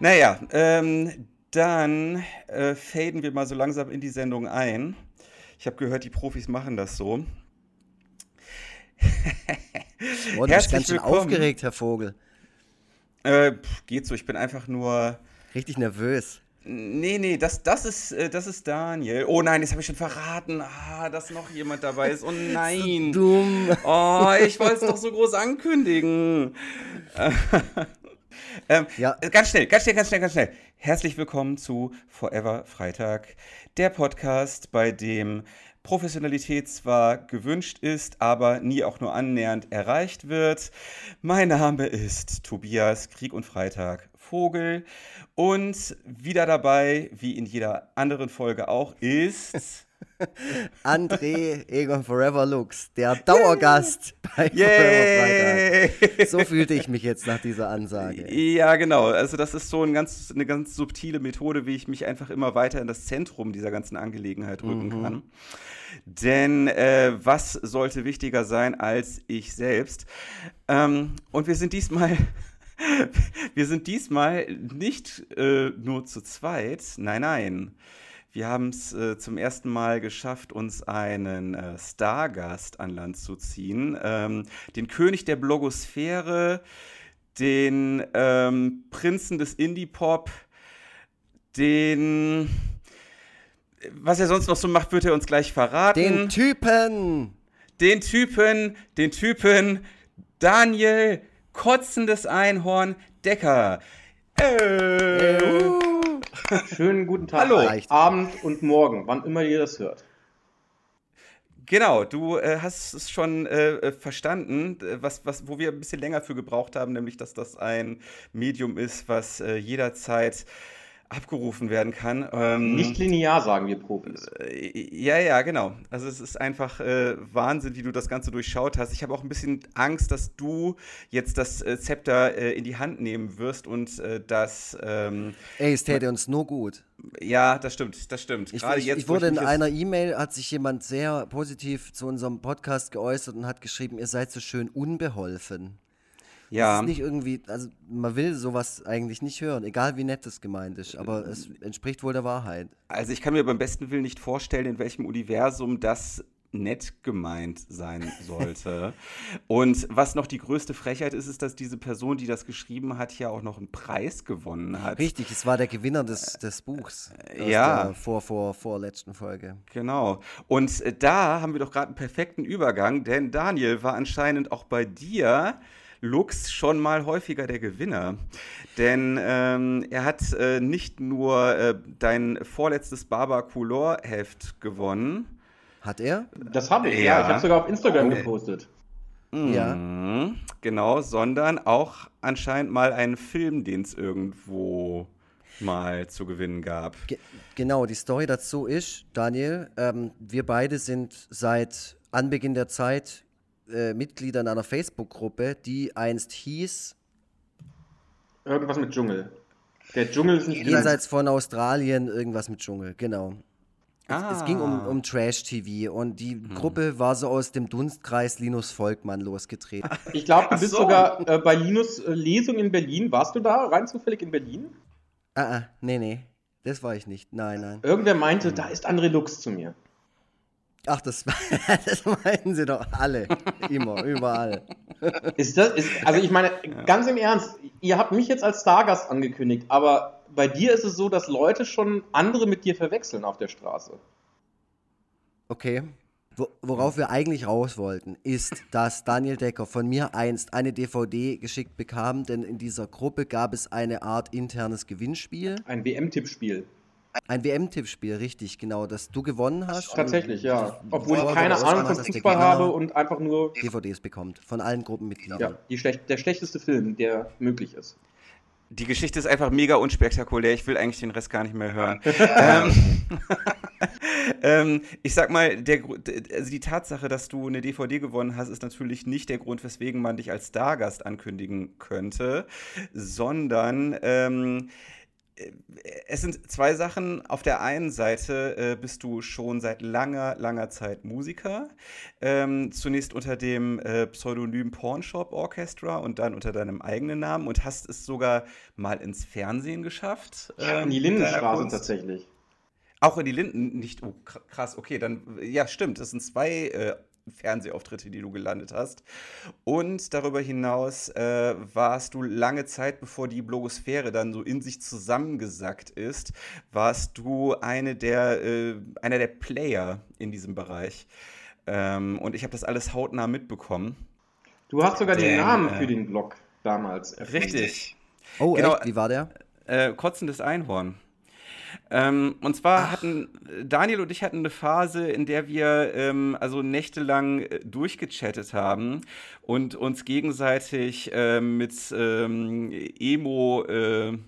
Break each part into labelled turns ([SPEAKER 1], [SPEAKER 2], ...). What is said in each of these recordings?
[SPEAKER 1] Naja, ähm, dann äh, faden wir mal so langsam in die Sendung ein. Ich habe gehört, die Profis machen das so.
[SPEAKER 2] oh, du bist ganz schön aufgeregt, Herr Vogel.
[SPEAKER 1] Äh, geht so, ich bin einfach nur.
[SPEAKER 2] Richtig nervös.
[SPEAKER 1] Nee, nee, das, das, ist, äh, das ist Daniel. Oh nein, jetzt habe ich schon verraten, ah, dass noch jemand dabei ist. Oh nein.
[SPEAKER 2] so dumm.
[SPEAKER 1] Oh, ich wollte es doch so groß ankündigen. ähm, ja. Ganz schnell, ganz schnell, ganz schnell, ganz schnell. Herzlich willkommen zu Forever Freitag, der Podcast, bei dem Professionalität zwar gewünscht ist, aber nie auch nur annähernd erreicht wird. Mein Name ist Tobias Krieg und Freitag Vogel und wieder dabei, wie in jeder anderen Folge auch, ist
[SPEAKER 2] André Egon Forever Lux, der Dauergast bei Yay! Forever Freitag. So fühlte ich mich jetzt nach dieser Ansage.
[SPEAKER 1] Ja, genau. Also das ist so ein ganz, eine ganz subtile Methode, wie ich mich einfach immer weiter in das Zentrum dieser ganzen Angelegenheit rücken mhm. kann. Denn äh, was sollte wichtiger sein als ich selbst? Ähm, und wir sind diesmal wir sind diesmal nicht äh, nur zu zweit. Nein, nein. Wir haben es äh, zum ersten Mal geschafft, uns einen äh, Stargast an Land zu ziehen. Ähm, den König der Blogosphäre, den ähm, Prinzen des Indie-Pop, den. Was er sonst noch so macht, wird er uns gleich verraten.
[SPEAKER 2] Den Typen!
[SPEAKER 1] Den Typen, den Typen, Daniel kotzendes Einhorn Decker.
[SPEAKER 3] Äh. Schönen guten Tag,
[SPEAKER 1] Hallo.
[SPEAKER 3] Abend und Morgen, wann immer ihr das hört.
[SPEAKER 1] Genau, du äh, hast es schon äh, verstanden, was, was, wo wir ein bisschen länger für gebraucht haben, nämlich dass das ein Medium ist, was äh, jederzeit abgerufen werden kann.
[SPEAKER 3] Ähm, Nicht linear, sagen wir Profis.
[SPEAKER 1] Äh, ja, ja, genau. Also es ist einfach äh, Wahnsinn, wie du das Ganze durchschaut hast. Ich habe auch ein bisschen Angst, dass du jetzt das äh, Zepter äh, in die Hand nehmen wirst und äh, das... Ähm,
[SPEAKER 2] Ey, es täte uns nur gut.
[SPEAKER 1] Ja, das stimmt, das stimmt.
[SPEAKER 2] Ich, ich, jetzt, ich wurde ich in einer E-Mail, hat sich jemand sehr positiv zu unserem Podcast geäußert und hat geschrieben, ihr seid so schön unbeholfen. Ja. Das ist nicht irgendwie, also man will sowas eigentlich nicht hören, egal wie nett es gemeint ist, aber es entspricht wohl der Wahrheit.
[SPEAKER 1] Also ich kann mir beim besten Willen nicht vorstellen, in welchem Universum das nett gemeint sein sollte. und was noch die größte Frechheit ist, ist, dass diese Person, die das geschrieben hat, ja auch noch einen Preis gewonnen hat.
[SPEAKER 2] Richtig, es war der Gewinner des, des Buchs.
[SPEAKER 1] ja.
[SPEAKER 2] vor, vor, vorletzten Folge.
[SPEAKER 1] Genau. Und äh, da haben wir doch gerade einen perfekten Übergang, denn Daniel war anscheinend auch bei dir Lux schon mal häufiger der Gewinner. Denn ähm, er hat äh, nicht nur äh, dein vorletztes Barber Couleur Heft gewonnen.
[SPEAKER 2] Hat er?
[SPEAKER 3] Das habe ich, ja. ja. Ich habe sogar auf Instagram okay. gepostet.
[SPEAKER 1] Mhm, ja. Genau, sondern auch anscheinend mal einen Film, den es irgendwo mal zu gewinnen gab.
[SPEAKER 2] Ge genau, die Story dazu ist, Daniel, ähm, wir beide sind seit Anbeginn der Zeit äh, Mitgliedern einer Facebook-Gruppe, die einst hieß.
[SPEAKER 3] Irgendwas mit Dschungel. Der Dschungel ist nicht
[SPEAKER 2] Jenseits von Australien, irgendwas mit Dschungel, genau. Ah. Es, ging um, um Trash-TV und die hm. Gruppe war so aus dem Dunstkreis Linus Volkmann losgetreten.
[SPEAKER 3] Ich glaube, du bist so. sogar äh, bei Linus äh, Lesung in Berlin. Warst du da rein zufällig in Berlin?
[SPEAKER 2] Ah, ah, nee, nee. Das war ich nicht. Nein, nein.
[SPEAKER 3] Irgendwer meinte, da ist André Lux zu mir.
[SPEAKER 2] Ach, das, das meinen sie doch alle. Immer, überall.
[SPEAKER 3] Ist das, ist, also ich meine, ganz im Ernst, ihr habt mich jetzt als Stargast angekündigt, aber bei dir ist es so, dass Leute schon andere mit dir verwechseln auf der Straße.
[SPEAKER 2] Okay. Worauf wir eigentlich raus wollten, ist, dass Daniel Decker von mir einst eine DVD geschickt bekam, denn in dieser Gruppe gab es eine Art internes Gewinnspiel.
[SPEAKER 3] Ein WM-Tippspiel.
[SPEAKER 2] Ein WM-Tippspiel, richtig, genau, das du gewonnen hast.
[SPEAKER 3] Tatsächlich, ja. Obwohl ich keine Ahnung von Fußball habe und einfach nur
[SPEAKER 2] DVDs bekommt von allen Gruppenmitgliedern. Ja,
[SPEAKER 3] die schlech der schlechteste Film, der möglich ist.
[SPEAKER 1] Die Geschichte ist einfach mega unspektakulär. Ich will eigentlich den Rest gar nicht mehr hören. ähm, ähm, ich sag mal, der, also die Tatsache, dass du eine DVD gewonnen hast, ist natürlich nicht der Grund, weswegen man dich als Stargast ankündigen könnte, sondern ähm, es sind zwei Sachen. Auf der einen Seite äh, bist du schon seit langer, langer Zeit Musiker. Ähm, zunächst unter dem äh, Pseudonym Pornshop Orchestra und dann unter deinem eigenen Namen und hast es sogar mal ins Fernsehen geschafft.
[SPEAKER 3] Ja, in die ähm, Lindenstraße tatsächlich.
[SPEAKER 1] Auch in die Linden, nicht, oh krass, okay, dann, ja, stimmt, es sind zwei äh, Fernsehauftritte, die du gelandet hast. Und darüber hinaus äh, warst du lange Zeit, bevor die Blogosphäre dann so in sich zusammengesackt ist, warst du eine der, äh, einer der Player in diesem Bereich. Ähm, und ich habe das alles hautnah mitbekommen.
[SPEAKER 3] Du hast sogar Denn, den Namen äh, für den Blog damals
[SPEAKER 1] erfunden. Richtig.
[SPEAKER 2] Oh, genau, echt? Wie war der?
[SPEAKER 1] Äh, Kotzendes Einhorn. Ähm, und zwar Ach. hatten Daniel und ich hatten eine Phase, in der wir ähm, also nächtelang äh, durchgechattet haben und uns gegenseitig äh, mit ähm, Emo äh,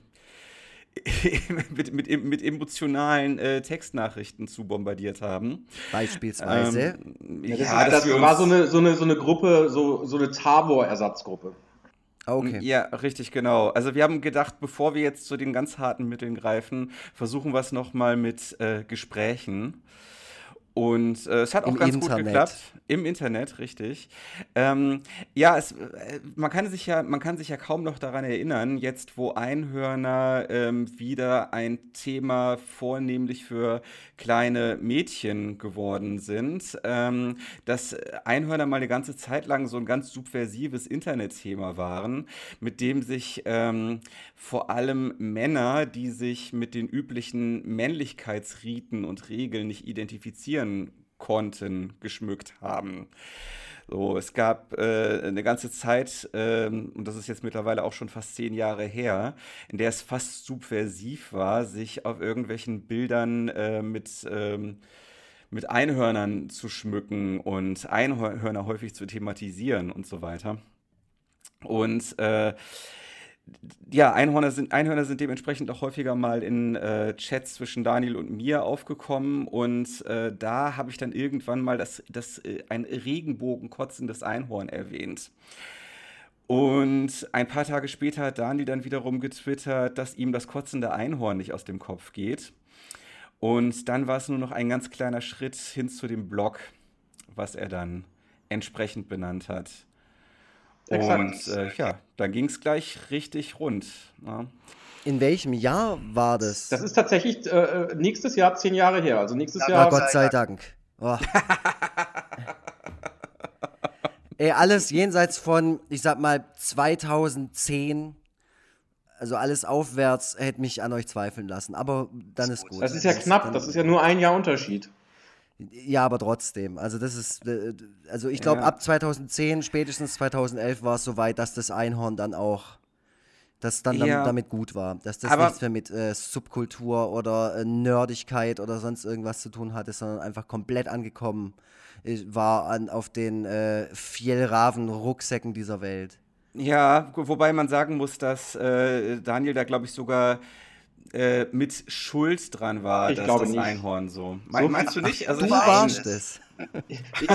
[SPEAKER 1] mit, mit, mit, emotionalen äh, Textnachrichten zu bombardiert haben.
[SPEAKER 2] Beispielsweise.
[SPEAKER 3] Ähm, ja, das, ja, das war so eine, so, eine, so eine Gruppe, so, so eine Tabor-Ersatzgruppe.
[SPEAKER 1] Ah, okay. Ja, richtig, genau. Also wir haben gedacht, bevor wir jetzt zu den ganz harten Mitteln greifen, versuchen wir es nochmal mit äh, Gesprächen. Und äh, es hat auch Im ganz Internet. gut geklappt. Im Internet, richtig. Ähm, ja, es, äh, man, kann sich ja, man kann sich ja kaum noch daran erinnern, jetzt wo Einhörner ähm, wieder ein Thema vornehmlich für kleine Mädchen geworden sind, ähm, dass Einhörner mal eine ganze Zeit lang so ein ganz subversives Internetthema waren, mit dem sich ähm, vor allem Männer, die sich mit den üblichen Männlichkeitsriten und Regeln nicht identifizieren konnten, geschmückt haben. So, es gab äh, eine ganze Zeit, ähm, und das ist jetzt mittlerweile auch schon fast zehn Jahre her, in der es fast subversiv war, sich auf irgendwelchen Bildern äh, mit, ähm, mit Einhörnern zu schmücken und Einhörner häufig zu thematisieren und so weiter. Und äh, ja, Einhörner sind, Einhörner sind dementsprechend auch häufiger mal in äh, Chats zwischen Daniel und mir aufgekommen und äh, da habe ich dann irgendwann mal das, das, äh, ein Regenbogenkotzendes Einhorn erwähnt. Und ein paar Tage später hat Daniel dann wiederum getwittert, dass ihm das kotzende Einhorn nicht aus dem Kopf geht. Und dann war es nur noch ein ganz kleiner Schritt hin zu dem Blog, was er dann entsprechend benannt hat. Und äh, ja, dann ging es gleich richtig rund. Ja.
[SPEAKER 2] In welchem Jahr war das?
[SPEAKER 3] Das ist tatsächlich äh, äh nächstes Jahr zehn Jahre her. Also nächstes
[SPEAKER 2] ja,
[SPEAKER 3] Jahr.
[SPEAKER 2] Gott sei Dank. Oh. Ey, alles jenseits von, ich sag mal, 2010. Also alles aufwärts hätte mich an euch zweifeln lassen. Aber dann ist gut.
[SPEAKER 3] Das ist ja knapp. Das ist ja nur ein Jahr Unterschied.
[SPEAKER 2] Ja, aber trotzdem. Also das ist, äh, also ich glaube, ja. ab 2010, spätestens 2011 war es soweit, dass das Einhorn dann auch, dass dann ja. damit gut war. Dass das aber nichts mehr mit äh, Subkultur oder äh, Nerdigkeit oder sonst irgendwas zu tun hatte, sondern einfach komplett angekommen war an, auf den äh, Fjellraven-Rucksäcken dieser Welt.
[SPEAKER 1] Ja, wobei man sagen muss, dass äh, Daniel da, glaube ich, sogar äh, mit Schuld dran war,
[SPEAKER 3] ich dass glaube
[SPEAKER 1] das
[SPEAKER 3] nicht.
[SPEAKER 1] Einhorn so. so meinst du nicht?
[SPEAKER 2] Also du warst es.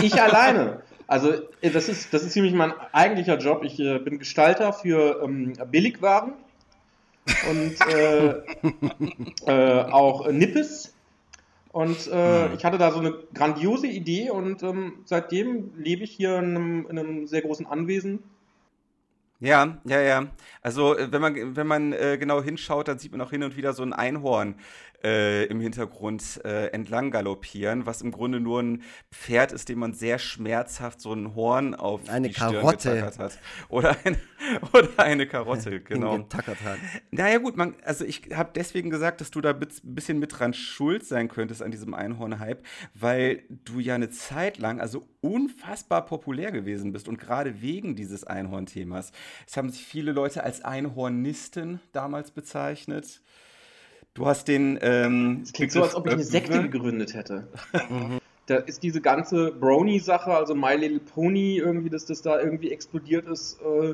[SPEAKER 3] Ich alleine. Also äh, das ist, das ist ziemlich mein eigentlicher Job. Ich äh, bin Gestalter für ähm, Billigwaren und äh, äh, auch Nippes. Und äh, hm. ich hatte da so eine grandiose Idee und ähm, seitdem lebe ich hier in einem, in einem sehr großen Anwesen
[SPEAKER 1] ja, ja, ja. Also, äh, wenn man, wenn man äh, genau hinschaut, dann sieht man auch hin und wieder so ein Einhorn äh, im Hintergrund äh, entlang galoppieren, was im Grunde nur ein Pferd ist, dem man sehr schmerzhaft so ein Horn auf
[SPEAKER 2] eine
[SPEAKER 1] die
[SPEAKER 2] Karotte.
[SPEAKER 1] Stirn getackert hat. Oder, ein, oder eine Karotte, genau.
[SPEAKER 2] Getackert hat.
[SPEAKER 1] Naja gut, man, also ich habe deswegen gesagt, dass du da ein bisschen mit dran schuld sein könntest an diesem Einhorn-Hype, weil du ja eine Zeit lang, also unfassbar populär gewesen bist und gerade wegen dieses Einhorn-Themas. Es haben sich viele Leute als Einhornisten damals bezeichnet. Du hast den. Ähm,
[SPEAKER 3] das klingt so, als ob ich eine Sekte gegründet hätte. Mhm. Da ist diese ganze Brony-Sache, also My Little Pony, irgendwie, dass das da irgendwie explodiert ist, äh,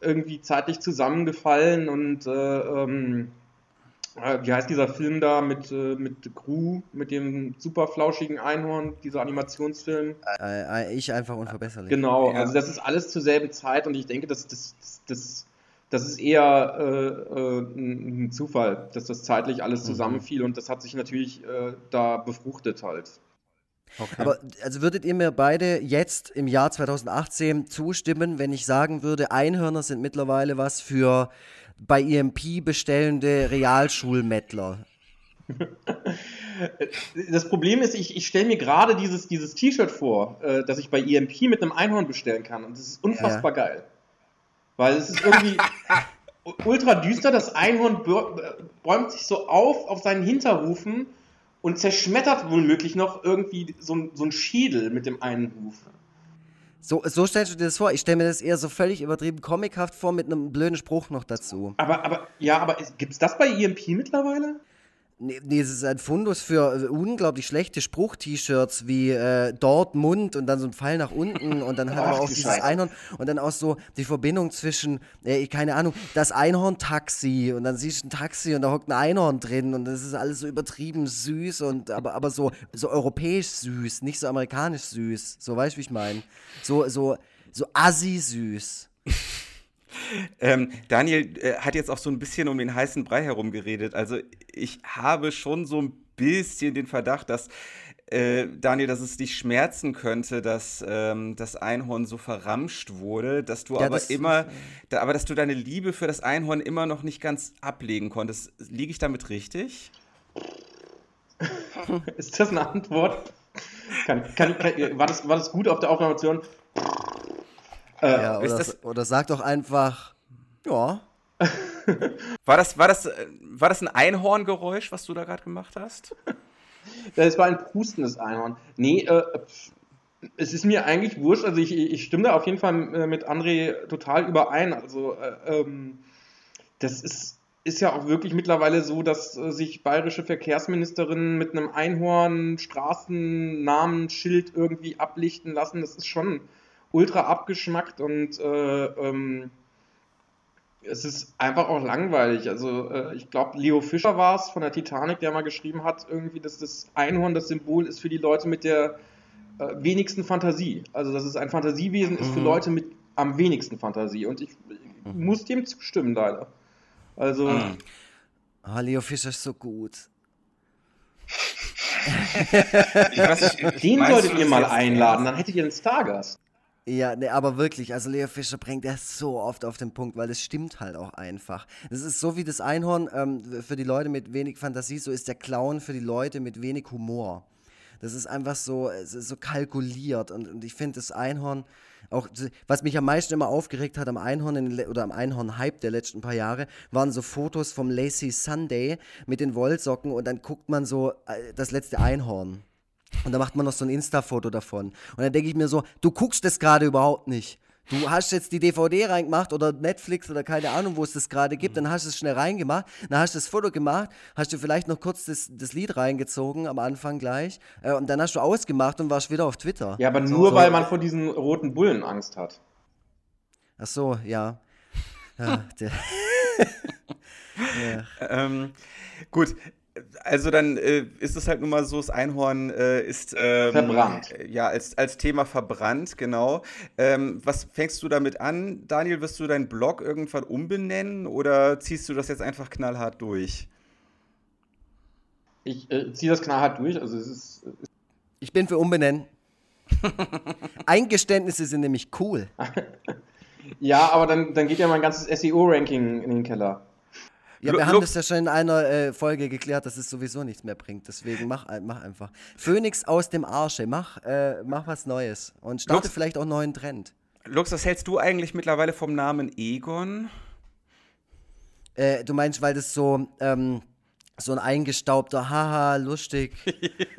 [SPEAKER 3] irgendwie zeitlich zusammengefallen und äh, ähm, äh, wie heißt dieser Film da mit, äh, mit Gru, mit dem super flauschigen Einhorn, dieser Animationsfilm?
[SPEAKER 2] Ich einfach unverbesserlich.
[SPEAKER 3] Genau, also das ist alles zur selben Zeit und ich denke, dass das, das, das ist eher äh, äh, ein Zufall, dass das zeitlich alles mhm. zusammenfiel und das hat sich natürlich äh, da befruchtet halt.
[SPEAKER 2] Okay. Aber also würdet ihr mir beide jetzt im Jahr 2018 zustimmen, wenn ich sagen würde, Einhörner sind mittlerweile was für bei EMP bestellende Realschulmettler?
[SPEAKER 3] Das Problem ist, ich, ich stelle mir gerade dieses, dieses T-Shirt vor, äh, das ich bei EMP mit einem Einhorn bestellen kann. Und das ist unfassbar ja. geil. Weil es ist irgendwie ultra düster. Das Einhorn bäumt sich so auf auf seinen Hinterhufen und zerschmettert womöglich noch irgendwie so, ein, so ein Schädel mit dem einen Huf.
[SPEAKER 2] So, so stellst du dir das vor? Ich stelle mir das eher so völlig übertrieben comichaft vor mit einem blöden Spruch noch dazu.
[SPEAKER 3] Aber, aber, ja, aber gibt es das bei EMP mittlerweile?
[SPEAKER 2] Nee, nee, es ist ein Fundus für äh, unglaublich schlechte Spruch-T-Shirts wie äh, Dortmund und dann so ein Pfeil nach unten und dann hat man auch dieses Scheiße. Einhorn und dann auch so die Verbindung zwischen, äh, keine Ahnung, das Einhorn-Taxi und dann siehst du ein Taxi und da hockt ein Einhorn drin und das ist alles so übertrieben süß und aber, aber so, so europäisch süß, nicht so amerikanisch süß. So weißt du, wie ich meine? So, so, so assi süß.
[SPEAKER 1] Ähm, Daniel äh, hat jetzt auch so ein bisschen um den heißen Brei herum geredet. Also ich habe schon so ein bisschen den Verdacht, dass äh, Daniel, dass es dich schmerzen könnte, dass ähm, das Einhorn so verramscht wurde, dass du ja, aber das immer, da, aber dass du deine Liebe für das Einhorn immer noch nicht ganz ablegen konntest. Liege ich damit richtig?
[SPEAKER 3] Ist das eine Antwort? Kann, kann, kann, war, das, war das gut auf der Aufnahme?
[SPEAKER 2] Äh, ja, oder, oder sag doch einfach, ja.
[SPEAKER 1] war, das, war, das, war das ein Einhorngeräusch, was du da gerade gemacht hast?
[SPEAKER 3] Das war ein prustendes Einhorn. Nee, äh, es ist mir eigentlich wurscht. Also ich, ich stimme da auf jeden Fall äh, mit André total überein. Also äh, ähm, das ist, ist ja auch wirklich mittlerweile so, dass äh, sich bayerische Verkehrsministerinnen mit einem Einhorn Straßennamenschild irgendwie ablichten lassen. Das ist schon ultra abgeschmackt und äh, ähm, es ist einfach auch langweilig. Also äh, ich glaube, Leo Fischer war es von der Titanic, der mal geschrieben hat, irgendwie, dass das Einhorn das Symbol ist für die Leute mit der äh, wenigsten Fantasie. Also dass es ein Fantasiewesen mhm. ist für mhm. Leute mit am wenigsten Fantasie. Und ich, ich mhm. muss dem zustimmen, leider. Also. Mhm.
[SPEAKER 2] Oh, Leo Fischer ist so gut.
[SPEAKER 3] ich weiß, ich, Den solltet ihr mal einladen, dann hättet ihr einen Stargast.
[SPEAKER 2] Ja, ne, aber wirklich, also Leo Fischer bringt das so oft auf den Punkt, weil es stimmt halt auch einfach. Das ist so wie das Einhorn ähm, für die Leute mit wenig Fantasie, so ist der Clown für die Leute mit wenig Humor. Das ist einfach so, ist so kalkuliert und, und ich finde das Einhorn auch, was mich am meisten immer aufgeregt hat am Einhorn in, oder am Einhorn-Hype der letzten paar Jahre, waren so Fotos vom Lazy Sunday mit den Wollsocken und dann guckt man so äh, das letzte Einhorn. Und da macht man noch so ein Insta-Foto davon. Und dann denke ich mir so, du guckst das gerade überhaupt nicht. Du hast jetzt die DVD reingemacht oder Netflix oder keine Ahnung, wo es das gerade gibt, dann hast du es schnell reingemacht, dann hast du das Foto gemacht, hast du vielleicht noch kurz das, das Lied reingezogen am Anfang gleich äh, und dann hast du ausgemacht und warst wieder auf Twitter.
[SPEAKER 3] Ja, aber nur so, weil man vor diesen roten Bullen Angst hat.
[SPEAKER 2] Ach so, ja. ja,
[SPEAKER 1] ja. Ähm, gut, also dann äh, ist es halt nun mal so, das Einhorn äh, ist ähm,
[SPEAKER 3] verbrannt.
[SPEAKER 1] Ja, als, als Thema verbrannt, genau. Ähm, was fängst du damit an, Daniel? Wirst du deinen Blog irgendwann umbenennen oder ziehst du das jetzt einfach knallhart durch?
[SPEAKER 3] Ich äh, ziehe das knallhart durch. Also es ist,
[SPEAKER 2] ich bin für umbenennen. Eingeständnisse sind nämlich cool.
[SPEAKER 3] ja, aber dann, dann geht ja mein ganzes SEO-Ranking in den Keller.
[SPEAKER 2] Ja, wir haben das ja schon in einer äh, Folge geklärt, dass es sowieso nichts mehr bringt. Deswegen mach, mach einfach. Phönix aus dem Arsche, mach, äh, mach was Neues und starte Lux, vielleicht auch einen neuen Trend.
[SPEAKER 1] Lux, was hältst du eigentlich mittlerweile vom Namen Egon?
[SPEAKER 2] Äh, du meinst, weil das so ähm, so ein eingestaubter, haha, lustig,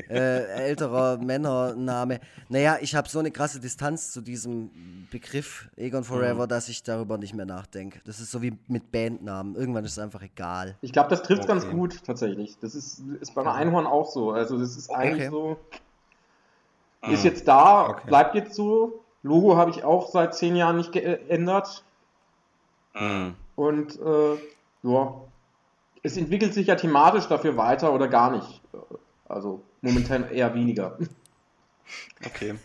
[SPEAKER 2] äh, älterer Männername. Naja, ich habe so eine krasse Distanz zu diesem Begriff Egon Forever, mhm. dass ich darüber nicht mehr nachdenke. Das ist so wie mit Bandnamen. Irgendwann ist es einfach egal.
[SPEAKER 3] Ich glaube, das trifft okay. ganz gut tatsächlich. Das ist, ist beim Einhorn auch so. Also das ist eigentlich okay. so. Ist mhm. jetzt da, okay. bleibt jetzt so. Logo habe ich auch seit zehn Jahren nicht geändert. Mhm. Und äh, ja, es entwickelt sich ja thematisch dafür weiter oder gar nicht. Also momentan eher weniger.
[SPEAKER 1] Okay.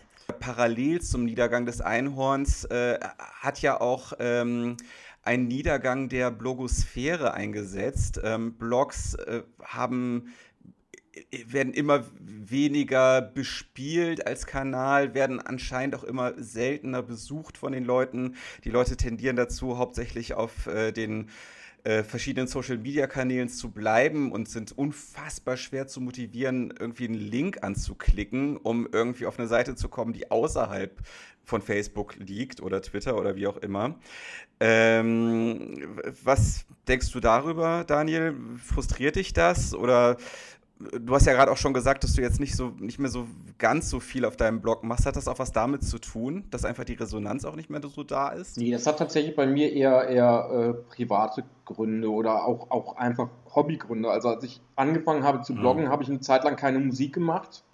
[SPEAKER 1] Parallel zum Niedergang des Einhorns äh, hat ja auch ähm, ein Niedergang der Blogosphäre eingesetzt. Ähm, Blogs äh, haben werden immer weniger bespielt als Kanal, werden anscheinend auch immer seltener besucht von den Leuten. Die Leute tendieren dazu, hauptsächlich auf äh, den äh, verschiedenen Social-Media-Kanälen zu bleiben und sind unfassbar schwer zu motivieren, irgendwie einen Link anzuklicken, um irgendwie auf eine Seite zu kommen, die außerhalb von Facebook liegt oder Twitter oder wie auch immer. Ähm, was denkst du darüber, Daniel? Frustriert dich das oder du hast ja gerade auch schon gesagt, dass du jetzt nicht so nicht mehr so ganz so viel auf deinem Blog machst. Hat das auch was damit zu tun, dass einfach die Resonanz auch nicht mehr so da ist?
[SPEAKER 3] Nee, das hat tatsächlich bei mir eher eher äh, private Gründe oder auch, auch einfach Hobbygründe. Also als ich angefangen habe zu bloggen, mhm. habe ich eine Zeit lang keine Musik gemacht.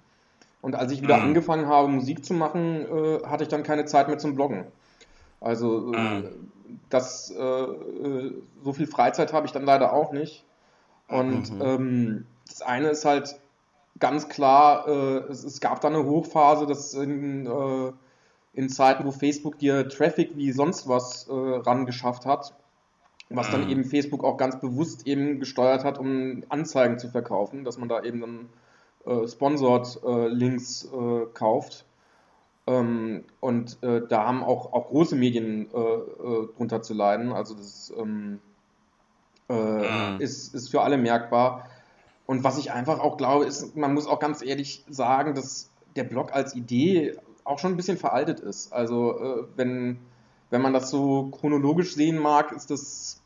[SPEAKER 3] Und als ich wieder mhm. angefangen habe, Musik zu machen, äh, hatte ich dann keine Zeit mehr zum Bloggen. Also äh, mhm. das äh, äh, so viel Freizeit habe ich dann leider auch nicht. Und mhm. ähm, das eine ist halt ganz klar, äh, es, es, gab da eine Hochphase, dass in, äh, in Zeiten, wo Facebook dir Traffic wie sonst was äh, ran geschafft hat, was dann mhm. eben Facebook auch ganz bewusst eben gesteuert hat, um Anzeigen zu verkaufen, dass man da eben dann äh, Sponsored äh, Links äh, kauft. Ähm, und da haben auch, auch große Medien drunter zu leiden. Also das ähm, mhm. ist, ist für alle merkbar. Und was ich einfach auch glaube, ist, man muss auch ganz ehrlich sagen, dass der Blog als Idee auch schon ein bisschen veraltet ist. Also äh, wenn, wenn man das so chronologisch sehen mag, ist das,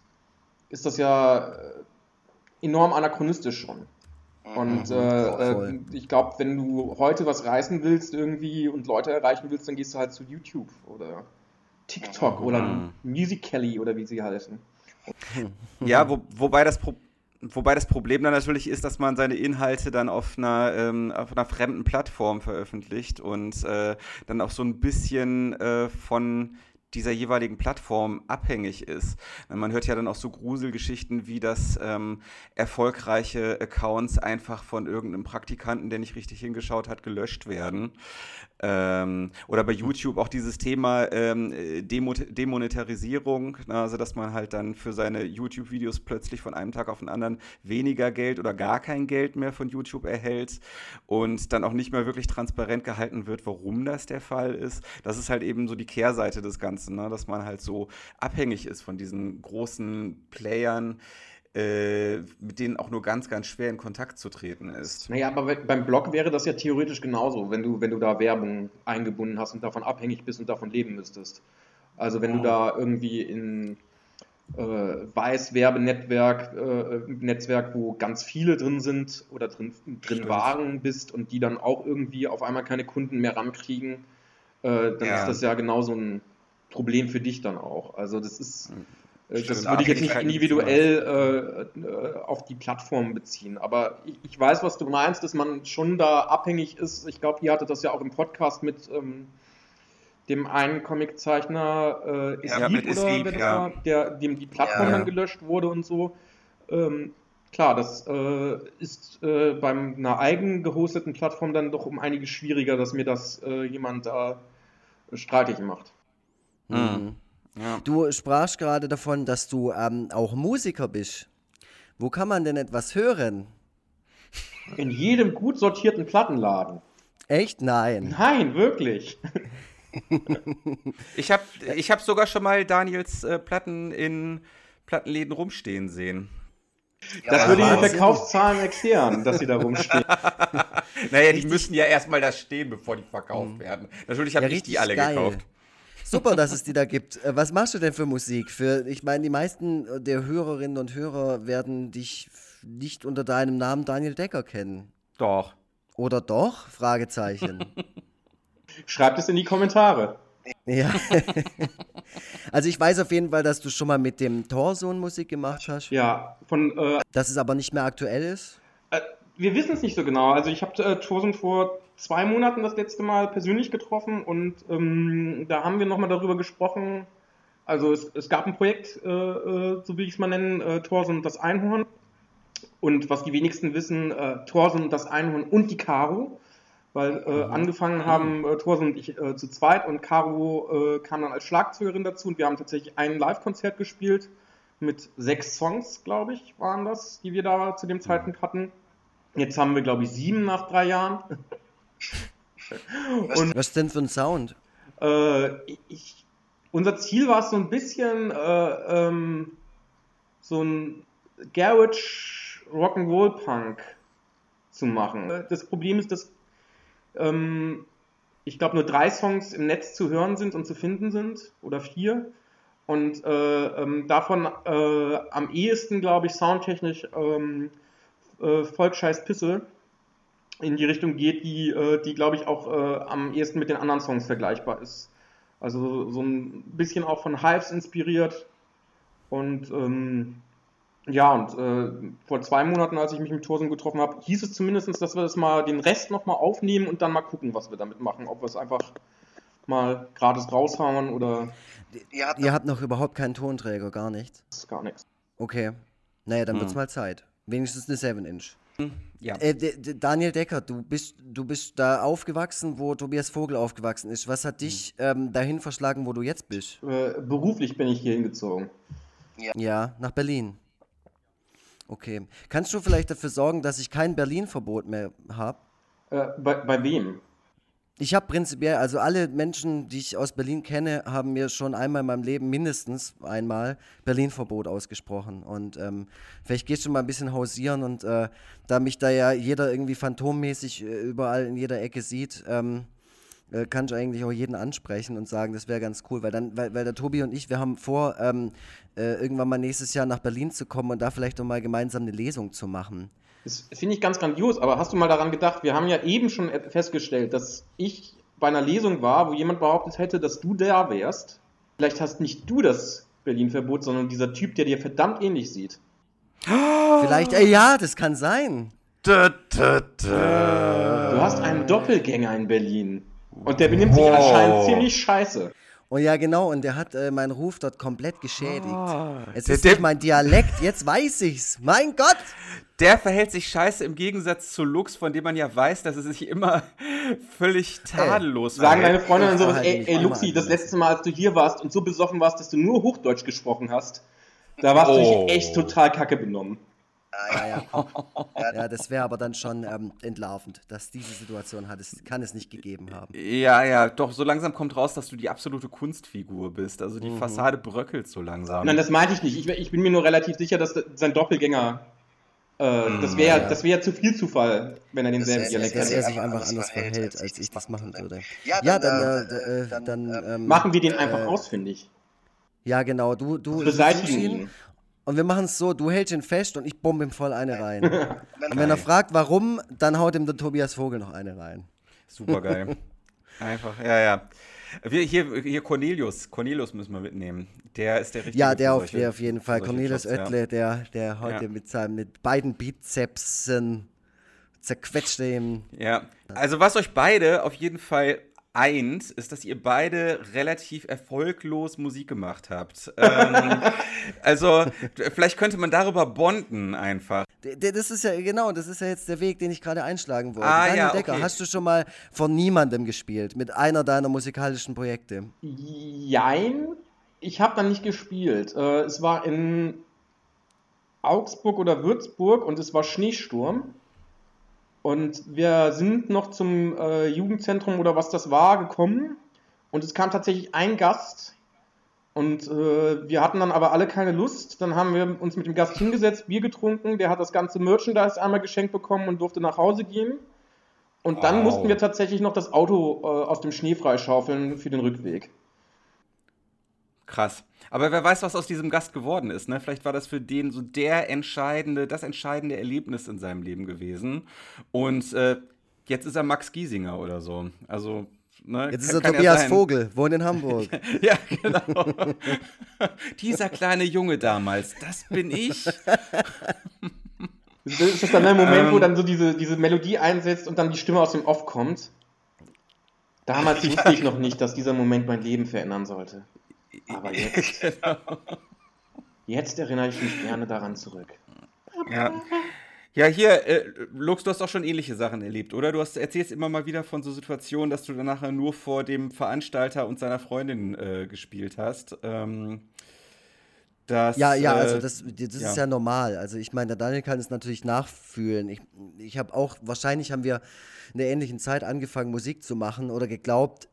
[SPEAKER 3] ist das ja äh, enorm anachronistisch schon. Und mhm. äh, äh, ich glaube, wenn du heute was reißen willst irgendwie und Leute erreichen willst, dann gehst du halt zu YouTube oder TikTok mhm. oder Musical.ly oder wie sie heißen.
[SPEAKER 1] Ja, wo, wobei das Problem Wobei das Problem dann natürlich ist, dass man seine Inhalte dann auf einer, ähm, auf einer fremden Plattform veröffentlicht und äh, dann auch so ein bisschen äh, von dieser jeweiligen Plattform abhängig ist. Man hört ja dann auch so Gruselgeschichten, wie dass ähm, erfolgreiche Accounts einfach von irgendeinem Praktikanten, der nicht richtig hingeschaut hat, gelöscht werden. Ähm, oder bei YouTube auch dieses Thema ähm, Demonetarisierung, also dass man halt dann für seine YouTube-Videos plötzlich von einem Tag auf den anderen weniger Geld oder gar kein Geld mehr von YouTube erhält und dann auch nicht mehr wirklich transparent gehalten wird, warum das der Fall ist. Das ist halt eben so die Kehrseite des Ganzen, ne? dass man halt so abhängig ist von diesen großen Playern, äh, mit denen auch nur ganz, ganz schwer in Kontakt zu treten ist.
[SPEAKER 3] Naja, aber beim Blog wäre das ja theoretisch genauso, wenn du, wenn du da Werbung eingebunden hast und davon abhängig bist und davon leben müsstest. Also wenn oh. du da irgendwie in äh, Weiß-Werbenetzwerk, äh, Netzwerk, wo ganz viele drin sind oder drin, drin waren bist und die dann auch irgendwie auf einmal keine Kunden mehr rankriegen, äh, dann ja. ist das ja genauso ein Problem für dich dann auch. Also das ist, hm. Äh, das würde ich jetzt nicht individuell äh, äh, auf die Plattform beziehen. Aber ich, ich, weiß, was du meinst, dass man schon da abhängig ist. Ich glaube, ihr hattet das ja auch im Podcast mit ähm, dem einen Comiczeichner äh, Escape, ja, oder Escape, ja. der, dem die Plattform ja. dann gelöscht wurde und so. Ähm, klar, das äh, ist äh, bei einer eigen gehosteten Plattform dann doch um einiges schwieriger, dass mir das äh, jemand da streitig macht.
[SPEAKER 2] Mhm. Ja. Du sprachst gerade davon, dass du ähm, auch Musiker bist. Wo kann man denn etwas hören?
[SPEAKER 3] In jedem gut sortierten Plattenladen.
[SPEAKER 2] Echt? Nein.
[SPEAKER 3] Nein, wirklich.
[SPEAKER 1] ich habe ich hab sogar schon mal Daniels äh, Platten in Plattenläden rumstehen sehen.
[SPEAKER 3] Das ja, würde die Verkaufszahlen erklären, dass sie da rumstehen.
[SPEAKER 1] naja, die müssen ja erstmal da stehen, bevor die verkauft mhm. werden. Natürlich habe ja, ich die alle geil. gekauft.
[SPEAKER 2] Super, dass es die da gibt. Äh, was machst du denn für Musik? Für, ich meine, die meisten der Hörerinnen und Hörer werden dich nicht unter deinem Namen Daniel Decker kennen.
[SPEAKER 1] Doch.
[SPEAKER 2] Oder doch? Fragezeichen.
[SPEAKER 3] Schreibt es in die Kommentare.
[SPEAKER 2] Ja. also ich weiß auf jeden Fall, dass du schon mal mit dem Torsohn Musik gemacht hast.
[SPEAKER 3] Ja, von. Äh,
[SPEAKER 2] dass es aber nicht mehr aktuell ist.
[SPEAKER 3] Äh, wir wissen es nicht so genau. Also ich habe äh, Torsohn vor zwei Monaten das letzte Mal persönlich getroffen und ähm, da haben wir nochmal darüber gesprochen. Also es, es gab ein Projekt, äh, äh, so will ich es mal nennen, äh, Thorsen und das Einhorn. Und was die wenigsten wissen, äh, Thorsen und das Einhorn und die Caro weil äh, mhm. angefangen haben äh, Thorsten und ich äh, zu zweit und Caro äh, kam dann als Schlagzeugerin dazu und wir haben tatsächlich ein Live-Konzert gespielt mit sechs Songs, glaube ich, waren das, die wir da zu dem Zeitpunkt hatten. Jetzt haben wir, glaube ich, sieben nach drei Jahren.
[SPEAKER 2] und, Was denn für ein Sound?
[SPEAKER 3] Äh, ich, unser Ziel war es so ein bisschen äh, ähm, so ein Garage Rock'n'Roll Punk zu machen. Das Problem ist, dass ähm, ich glaube nur drei Songs im Netz zu hören sind und zu finden sind oder vier. Und äh, ähm, davon äh, am ehesten, glaube ich, soundtechnisch ähm, äh, Volkscheiß Pisse in die Richtung geht, die, äh, die glaube ich, auch äh, am ehesten mit den anderen Songs vergleichbar ist. Also so ein bisschen auch von Hives inspiriert. Und ähm, ja, und äh, vor zwei Monaten, als ich mich mit Thorsen getroffen habe, hieß es zumindest, dass wir das mal den Rest nochmal aufnehmen und dann mal gucken, was wir damit machen. Ob wir es einfach mal gratis raushauen oder.
[SPEAKER 2] Ihr habt, Ihr habt noch überhaupt keinen Tonträger, gar nichts?
[SPEAKER 3] Gar nichts.
[SPEAKER 2] Okay. Naja, dann hm. wird's mal Zeit. Wenigstens eine 7-Inch. Ja. Äh, Daniel Decker, du bist, du bist da aufgewachsen, wo Tobias Vogel aufgewachsen ist. Was hat dich ähm, dahin verschlagen, wo du jetzt bist?
[SPEAKER 3] Äh, beruflich bin ich hier hingezogen.
[SPEAKER 2] Ja. ja, nach Berlin. Okay. Kannst du vielleicht dafür sorgen, dass ich kein Berlin-Verbot mehr habe?
[SPEAKER 3] Äh, bei, bei wem?
[SPEAKER 2] Ich habe prinzipiell, also alle Menschen, die ich aus Berlin kenne, haben mir schon einmal in meinem Leben mindestens einmal Berlin-Verbot ausgesprochen. Und ähm, vielleicht gehst du mal ein bisschen hausieren und äh, da mich da ja jeder irgendwie phantommäßig äh, überall in jeder Ecke sieht, ähm, äh, kann ich eigentlich auch jeden ansprechen und sagen, das wäre ganz cool, weil dann, weil, weil der Tobi und ich, wir haben vor, ähm, äh, irgendwann mal nächstes Jahr nach Berlin zu kommen und da vielleicht auch mal gemeinsam eine Lesung zu machen.
[SPEAKER 3] Das finde ich ganz grandios, aber hast du mal daran gedacht, wir haben ja eben schon festgestellt, dass ich bei einer Lesung war, wo jemand behauptet hätte, dass du da wärst. Vielleicht hast nicht du das Berlin-Verbot, sondern dieser Typ, der dir verdammt ähnlich sieht.
[SPEAKER 2] Vielleicht, äh, ja, das kann sein.
[SPEAKER 3] Da, da, da. Du hast einen Doppelgänger in Berlin. Und der benimmt wow. sich anscheinend ziemlich scheiße.
[SPEAKER 2] Oh ja, genau, und der hat äh, meinen Ruf dort komplett geschädigt. Oh, es ist nicht mein Dialekt, jetzt weiß ich's. Mein Gott!
[SPEAKER 1] Der verhält sich scheiße im Gegensatz zu Lux, von dem man ja weiß, dass er sich immer völlig tadellos
[SPEAKER 3] ey, Sagen deine Freundinnen so, ey, ey Luxi, das letzte Mal, als du hier warst und so besoffen warst, dass du nur Hochdeutsch gesprochen hast, da warst oh. du dich echt total kacke benommen.
[SPEAKER 2] Ja, ja. ja das wäre aber dann schon ähm, entlarvend, dass diese Situation hat es, kann es nicht gegeben haben.
[SPEAKER 1] Ja, ja, doch, so langsam kommt raus, dass du die absolute Kunstfigur bist. Also die mhm. Fassade bröckelt so langsam.
[SPEAKER 3] Nein, das meinte ich nicht. Ich, ich bin mir nur relativ sicher, dass sein Doppelgänger äh, mhm. das wäre ja. wär zu viel Zufall, wenn er denselben das,
[SPEAKER 2] Dialekt hätte. Dass er sich einfach anders verhält, als ich das machen würde. Ja, dann, ja, dann, äh, äh, dann,
[SPEAKER 3] dann ähm, machen wir den einfach aus, finde ich.
[SPEAKER 2] Ja, genau. Du, du,
[SPEAKER 3] du ihn.
[SPEAKER 2] Und wir machen es so, du hältst ihn fest und ich bombe ihm voll eine rein. und wenn er fragt, warum, dann haut ihm der Tobias Vogel noch eine rein.
[SPEAKER 1] Super geil. Einfach, ja, ja. Wir, hier, hier Cornelius, Cornelius müssen wir mitnehmen. Der ist der richtige.
[SPEAKER 2] Ja, der, auf, der auf jeden Fall. Cornelius Jobs, Oettle, ja. der, der heute ja. mit seinen mit beiden Bizepsen zerquetscht ihm.
[SPEAKER 1] Ja, also was euch beide auf jeden Fall eint, ist, dass ihr beide relativ erfolglos Musik gemacht habt. ähm, also, vielleicht könnte man darüber bonden einfach.
[SPEAKER 2] Das ist ja, genau, das ist ja jetzt der Weg, den ich gerade einschlagen wollte. Ah, Daniel ja, Decker, okay. hast du schon mal von niemandem gespielt, mit einer deiner musikalischen Projekte?
[SPEAKER 3] Jein, ich habe da nicht gespielt. Äh, es war in Augsburg oder Würzburg und es war Schneesturm. Und wir sind noch zum äh, Jugendzentrum oder was das war gekommen. Und es kam tatsächlich ein Gast. Und äh, wir hatten dann aber alle keine Lust. Dann haben wir uns mit dem Gast hingesetzt, Bier getrunken. Der hat das ganze Merchandise einmal geschenkt bekommen und durfte nach Hause gehen. Und dann wow. mussten wir tatsächlich noch das Auto äh, aus dem Schnee freischaufeln für den Rückweg.
[SPEAKER 1] Krass. Aber wer weiß, was aus diesem Gast geworden ist. Ne? Vielleicht war das für den so der entscheidende, das entscheidende Erlebnis in seinem Leben gewesen. Und äh, jetzt ist er Max Giesinger oder so. Also
[SPEAKER 2] Ne? Jetzt ist er Tobias ja Vogel, wohnt in Hamburg.
[SPEAKER 1] ja, genau. Dieser kleine Junge damals, das bin ich.
[SPEAKER 3] ist das dann der Moment, ähm, wo dann so diese, diese Melodie einsetzt und dann die Stimme aus dem Off kommt? Damals wusste ich noch nicht, dass dieser Moment mein Leben verändern sollte. Aber jetzt, genau. jetzt erinnere ich mich gerne daran zurück.
[SPEAKER 1] Ja. Ja, hier, äh, Lux, du hast auch schon ähnliche Sachen erlebt, oder? Du hast, erzählst immer mal wieder von so Situationen, dass du dann nachher nur vor dem Veranstalter und seiner Freundin äh, gespielt hast. Ähm,
[SPEAKER 2] das, ja, ja, also äh, das, das ja. ist ja normal. Also ich meine, der Daniel kann es natürlich nachfühlen. Ich, ich habe auch, wahrscheinlich haben wir in der ähnlichen Zeit angefangen, Musik zu machen oder geglaubt,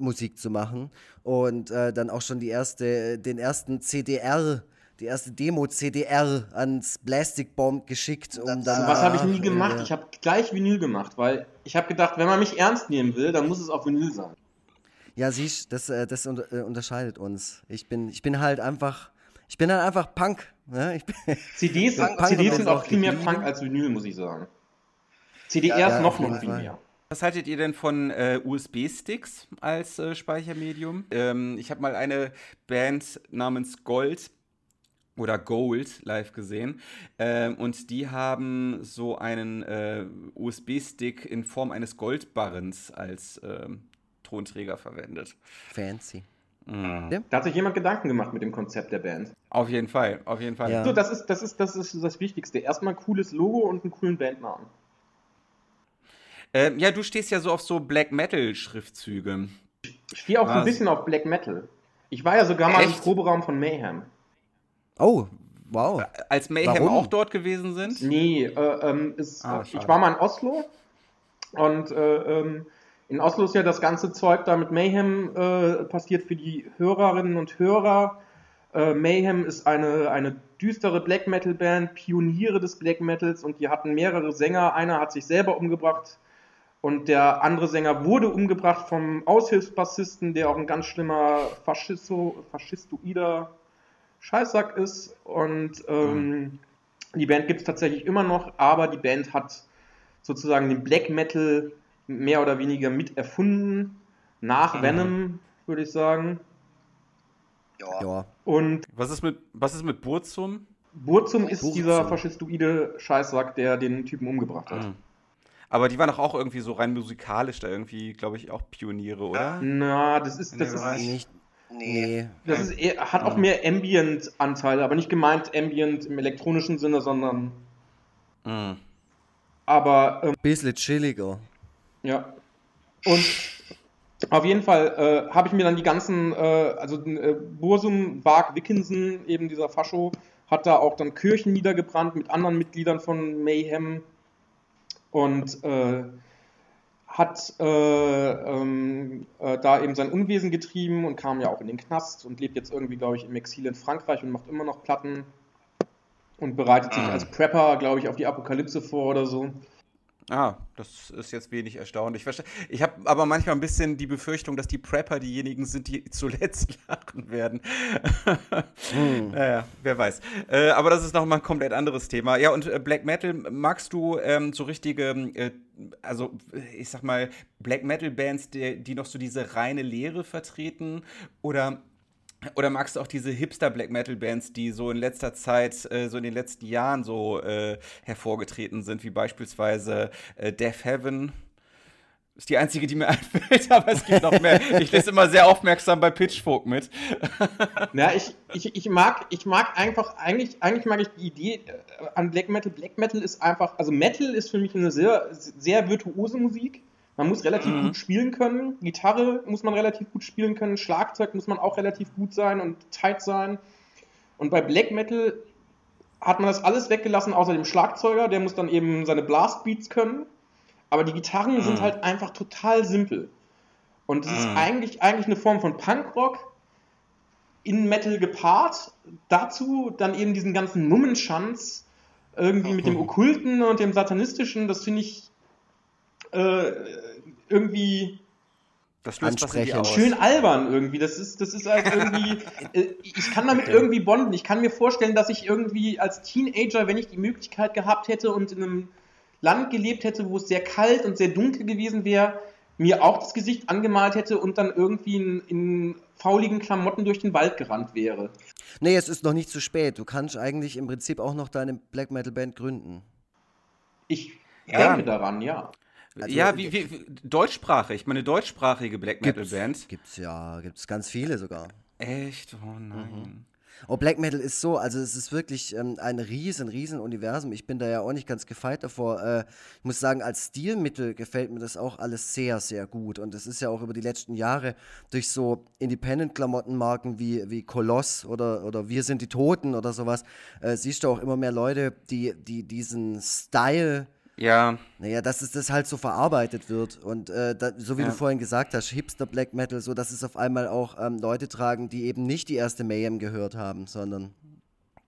[SPEAKER 2] Musik zu machen. Und äh, dann auch schon die erste, den ersten CDR die erste Demo-CDR ans Plastic Bomb geschickt. Um dann,
[SPEAKER 3] was habe ich nie gemacht? Äh, ich habe gleich Vinyl gemacht, weil ich habe gedacht, wenn man mich ernst nehmen will, dann muss es auf Vinyl sein.
[SPEAKER 2] Ja, siehst das, äh, das äh, unterscheidet uns. Ich bin, ich bin halt einfach, ich bin halt einfach Punk. Ne?
[SPEAKER 3] CDs, Punk, CDs sind auch viel mehr Punk als Vinyl, muss ich sagen. CDRs ja, noch noch viel mehr.
[SPEAKER 1] Was haltet ihr denn von äh, USB-Sticks als äh, Speichermedium? Ähm, ich habe mal eine Band namens Gold oder Gold live gesehen. Ähm, und die haben so einen äh, USB-Stick in Form eines Goldbarrens als ähm, Tonträger verwendet.
[SPEAKER 2] Fancy.
[SPEAKER 3] Mhm. Da hat sich jemand Gedanken gemacht mit dem Konzept der Band.
[SPEAKER 1] Auf jeden Fall, auf jeden Fall.
[SPEAKER 3] Ja. So, das ist, das, ist, das ist das Wichtigste. Erstmal ein cooles Logo und einen coolen Bandnamen.
[SPEAKER 1] Ähm, ja, du stehst ja so auf so Black Metal-Schriftzüge.
[SPEAKER 3] Ich stehe auch Was? ein bisschen auf Black Metal. Ich war ja sogar mal Echt? im Proberaum von Mayhem.
[SPEAKER 2] Oh, wow.
[SPEAKER 1] Als Mayhem Warum? auch dort gewesen sind?
[SPEAKER 3] Nee, äh, ähm, ist, ah, ich war mal in Oslo und äh, ähm, in Oslo ist ja das ganze Zeug da mit Mayhem äh, passiert für die Hörerinnen und Hörer. Äh, Mayhem ist eine, eine düstere Black Metal Band, Pioniere des Black Metals und die hatten mehrere Sänger. Einer hat sich selber umgebracht und der andere Sänger wurde umgebracht vom Aushilfsbassisten, der auch ein ganz schlimmer Faschisto, faschistoider Scheißsack ist. Und ähm, mhm. die Band gibt es tatsächlich immer noch, aber die Band hat sozusagen den Black Metal mehr oder weniger mit erfunden. Nach mhm. Venom, würde ich sagen.
[SPEAKER 1] Ja. Und was ist mit, was ist mit Burzum?
[SPEAKER 3] Burzum ist Burzum. dieser faschistoide Scheißsack, der den Typen umgebracht hat. Mhm.
[SPEAKER 1] Aber die waren doch auch irgendwie so rein musikalisch da irgendwie, glaube ich, auch Pioniere, oder?
[SPEAKER 3] Na, das ist, das ist nicht, Nee. Das ist eher, hat auch mehr Ambient-Anteile, aber nicht gemeint Ambient im elektronischen Sinne, sondern. Mhm. Aber.
[SPEAKER 2] Ähm, Bisschen chilliger.
[SPEAKER 3] Ja. Und auf jeden Fall äh, habe ich mir dann die ganzen, äh, also äh, Bursum, Bark, Wickinson, eben dieser Fascho, hat da auch dann Kirchen niedergebrannt mit anderen Mitgliedern von Mayhem. Und äh, hat äh, ähm, äh, da eben sein Unwesen getrieben und kam ja auch in den Knast und lebt jetzt irgendwie, glaube ich, im Exil in Frankreich und macht immer noch Platten und bereitet sich ah. als Prepper, glaube ich, auf die Apokalypse vor oder so.
[SPEAKER 1] Ah, das ist jetzt wenig erstaunlich. Ich habe aber manchmal ein bisschen die Befürchtung, dass die Prepper diejenigen sind, die zuletzt lachen werden. hm. Naja, wer weiß. Äh, aber das ist nochmal ein komplett anderes Thema. Ja, und äh, Black Metal, magst du ähm, so richtige, äh, also ich sag mal, Black Metal Bands, die, die noch so diese reine Lehre vertreten? Oder oder magst du auch diese Hipster-Black Metal-Bands, die so in letzter Zeit, äh, so in den letzten Jahren so äh, hervorgetreten sind, wie beispielsweise äh, Death Heaven? Ist die einzige, die mir einfällt, aber es gibt noch mehr. Ich lese immer sehr aufmerksam bei Pitchfork mit.
[SPEAKER 3] ja, ich, ich, ich, mag, ich mag einfach, eigentlich, eigentlich mag ich die Idee äh, an Black Metal. Black Metal ist einfach, also Metal ist für mich eine sehr, sehr virtuose Musik. Man muss relativ mhm. gut spielen können. Gitarre muss man relativ gut spielen können. Schlagzeug muss man auch relativ gut sein und tight sein. Und bei Black Metal hat man das alles weggelassen, außer dem Schlagzeuger. Der muss dann eben seine Blastbeats können. Aber die Gitarren mhm. sind halt einfach total simpel. Und es mhm. ist eigentlich, eigentlich eine Form von Punkrock in Metal gepaart. Dazu dann eben diesen ganzen Nummenschanz irgendwie mit dem Okkulten und dem Satanistischen. Das finde ich äh, irgendwie
[SPEAKER 2] das löst was
[SPEAKER 3] schön albern irgendwie. Das ist, das ist halt irgendwie. Äh, ich kann damit okay. irgendwie bonden. Ich kann mir vorstellen, dass ich irgendwie als Teenager, wenn ich die Möglichkeit gehabt hätte und in einem Land gelebt hätte, wo es sehr kalt und sehr dunkel gewesen wäre, mir auch das Gesicht angemalt hätte und dann irgendwie in, in fauligen Klamotten durch den Wald gerannt wäre.
[SPEAKER 2] Nee, es ist noch nicht zu spät. Du kannst eigentlich im Prinzip auch noch deine Black Metal Band gründen.
[SPEAKER 3] Ich ja. denke daran, ja.
[SPEAKER 1] Also, ja, wie, wie, deutschsprachig, meine deutschsprachige Black Metal Band.
[SPEAKER 2] Gibt's ja, gibt's ganz viele sogar.
[SPEAKER 1] Echt? Oh nein. Mhm.
[SPEAKER 2] Oh, Black Metal ist so, also es ist wirklich ähm, ein riesen, riesen Universum. Ich bin da ja auch nicht ganz gefeit davor. Äh, ich muss sagen, als Stilmittel gefällt mir das auch alles sehr, sehr gut. Und es ist ja auch über die letzten Jahre durch so Independent-Klamottenmarken wie, wie Koloss oder, oder Wir sind die Toten oder sowas, äh, siehst du auch immer mehr Leute, die, die diesen Style
[SPEAKER 1] ja.
[SPEAKER 2] Naja, dass es das halt so verarbeitet wird. Und äh, da, so wie ja. du vorhin gesagt hast, Hipster Black Metal, so dass es auf einmal auch ähm, Leute tragen, die eben nicht die erste Mayhem gehört haben, sondern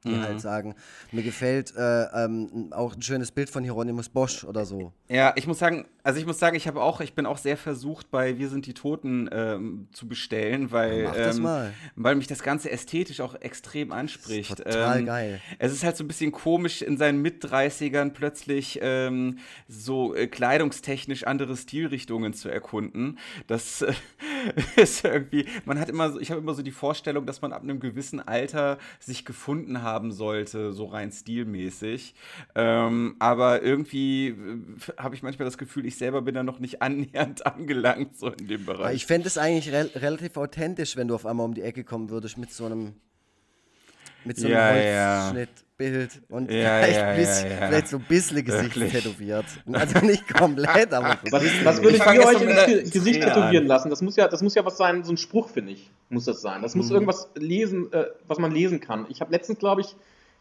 [SPEAKER 2] die mhm. halt sagen, mir gefällt äh, ähm, auch ein schönes Bild von Hieronymus Bosch oder so.
[SPEAKER 1] Ja, ich muss sagen, also ich muss sagen, ich habe auch, ich bin auch sehr versucht, bei Wir sind die Toten ähm, zu bestellen, weil, ähm, weil mich das Ganze ästhetisch auch extrem anspricht.
[SPEAKER 2] total ähm, geil.
[SPEAKER 1] Es ist halt so ein bisschen komisch, in seinen Mit-30ern plötzlich ähm, so äh, kleidungstechnisch andere Stilrichtungen zu erkunden. Das äh, ist irgendwie, man hat immer so, ich habe immer so die Vorstellung, dass man ab einem gewissen Alter sich gefunden haben sollte, so rein stilmäßig. Ähm, aber irgendwie äh, habe ich manchmal das Gefühl, ich selber bin da noch nicht annähernd angelangt, so in dem Bereich.
[SPEAKER 2] Ich fände es eigentlich re relativ authentisch, wenn du auf einmal um die Ecke kommen würdest mit so einem mit so einem ja, Holzschnittbild ja. und
[SPEAKER 1] ja,
[SPEAKER 2] vielleicht,
[SPEAKER 1] ja,
[SPEAKER 2] bisschen, vielleicht so ein bisschen Gesicht Wirklich? tätowiert. Also nicht komplett, aber.
[SPEAKER 3] was, was würdet ihr euch ins Gesicht tätowieren lassen? Das muss, ja, das muss ja was sein, so ein Spruch, finde ich, muss das sein. Das muss mhm. irgendwas lesen, äh, was man lesen kann. Ich habe letztens, glaube ich,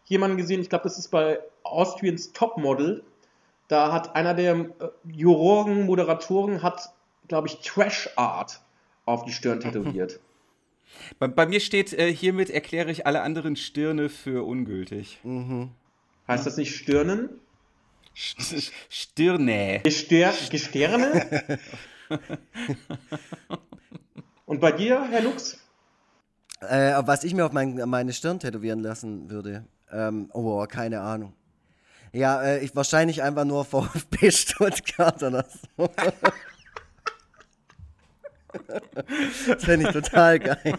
[SPEAKER 3] jemanden gesehen, ich glaube, das ist bei Austrians Topmodel, da hat einer der äh, Juroren, Moderatoren, hat, glaube ich, Trash Art auf die Stirn tätowiert.
[SPEAKER 1] Bei, bei mir steht, äh, hiermit erkläre ich alle anderen Stirne für ungültig.
[SPEAKER 2] Mhm.
[SPEAKER 3] Heißt das nicht Stirnen?
[SPEAKER 1] St Stirne.
[SPEAKER 3] Gestir Gestirne? Und bei dir, Herr Lux?
[SPEAKER 2] Äh, was ich mir auf mein, meine Stirn tätowieren lassen würde. Ähm, oh, keine Ahnung. Ja, äh, ich wahrscheinlich einfach nur VfB Stuttgart oder so. das fände ich total geil.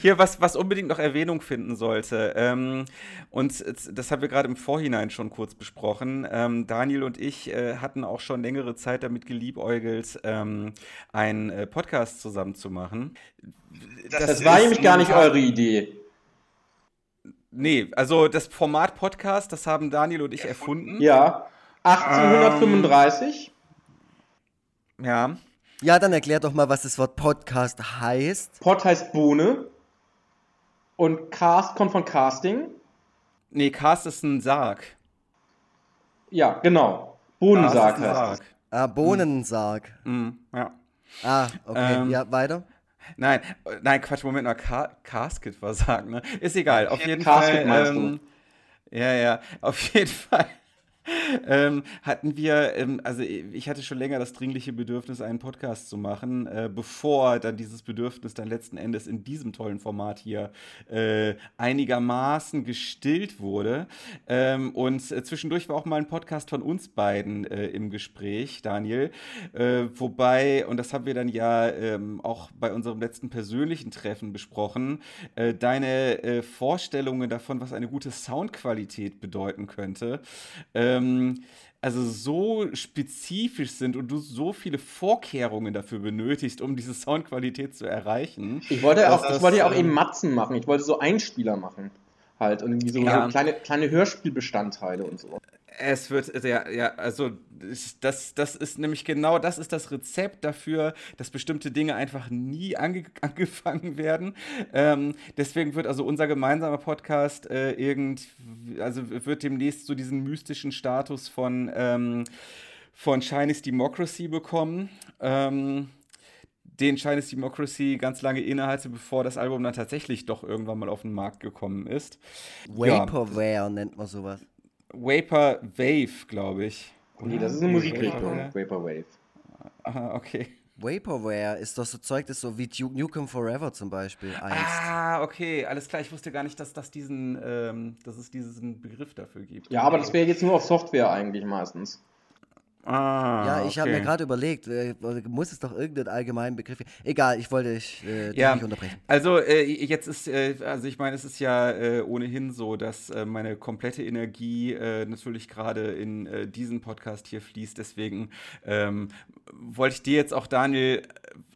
[SPEAKER 1] Hier, was, was unbedingt noch Erwähnung finden sollte, ähm, und das haben wir gerade im Vorhinein schon kurz besprochen. Ähm, Daniel und ich äh, hatten auch schon längere Zeit damit geliebäugelt, ähm, einen äh, Podcast zusammen zu machen.
[SPEAKER 3] Das, das war nämlich gar nicht eure Idee.
[SPEAKER 1] Nee, also das Format Podcast, das haben Daniel und ich erfunden.
[SPEAKER 3] Ja, 1835.
[SPEAKER 1] Ähm, ja.
[SPEAKER 2] Ja, dann erklär doch mal, was das Wort Podcast heißt.
[SPEAKER 3] Pod heißt Bohne. Und Cast kommt von Casting.
[SPEAKER 1] Nee, Cast ist ein Sarg.
[SPEAKER 3] Ja, genau. Bohnensarg heißt Sarg.
[SPEAKER 2] Ah, Bohnensarg.
[SPEAKER 1] Mhm. Ja.
[SPEAKER 2] Ah, okay. Ähm, ja, weiter.
[SPEAKER 1] Nein, nein, Quatsch, Moment mal, Ka Casket war sagen, ne? Ist egal, auf jeden Casket Fall. Ähm, ja, ja, auf jeden Fall ähm, hatten wir, ähm, also ich hatte schon länger das dringliche Bedürfnis, einen Podcast zu machen, äh, bevor dann dieses Bedürfnis dann letzten Endes in diesem tollen Format hier äh, einigermaßen gestillt wurde. Ähm, und äh, zwischendurch war auch mal ein Podcast von uns beiden äh, im Gespräch, Daniel. Äh, wobei, und das haben wir dann ja ähm, auch bei unserem letzten persönlichen Treffen besprochen, äh, deine Vorstellungen davon, was eine gute Soundqualität bedeuten könnte. Äh, ähm, also so spezifisch sind und du so viele Vorkehrungen dafür benötigst, um diese Soundqualität zu erreichen.
[SPEAKER 3] Ich wollte, auch, das, ich wollte ja auch eben Matzen machen. Ich wollte so Einspieler machen. Halt. Und irgendwie so, ja. so kleine, kleine Hörspielbestandteile und so.
[SPEAKER 1] Es wird, ja, ja, also das, das ist nämlich genau das ist das Rezept dafür, dass bestimmte Dinge einfach nie ange angefangen werden. Ähm, deswegen wird also unser gemeinsamer Podcast äh, irgend, also wird demnächst so diesen mystischen Status von, ähm, von Chinese Democracy bekommen. Ähm, den Chinese Democracy ganz lange innehalte, bevor das Album dann tatsächlich doch irgendwann mal auf den Markt gekommen ist.
[SPEAKER 2] Vaporware ja. nennt man sowas.
[SPEAKER 1] Vapor Wave, glaube ich.
[SPEAKER 3] Nee, das ist eine Musikrichtung, Vaporwave.
[SPEAKER 1] Aha, okay.
[SPEAKER 2] Vaporware ist doch so Zeug, das so wie Duke Nukem Forever zum Beispiel
[SPEAKER 1] einst. Ah, okay, alles klar. Ich wusste gar nicht, dass, das diesen, ähm, dass es diesen Begriff dafür gibt.
[SPEAKER 3] Ja, aber das wäre jetzt nur auf Software eigentlich meistens.
[SPEAKER 1] Ah,
[SPEAKER 2] ja, ich okay. habe mir gerade überlegt, äh, muss es doch irgendeinen allgemeinen Begriff geben. Egal, ich wollte dich äh,
[SPEAKER 1] ja,
[SPEAKER 2] nicht unterbrechen.
[SPEAKER 1] Also äh, jetzt ist, äh, also ich meine, es ist ja äh, ohnehin so, dass äh, meine komplette Energie natürlich gerade in diesen Podcast hier fließt. Deswegen ähm, wollte ich dir jetzt auch, Daniel,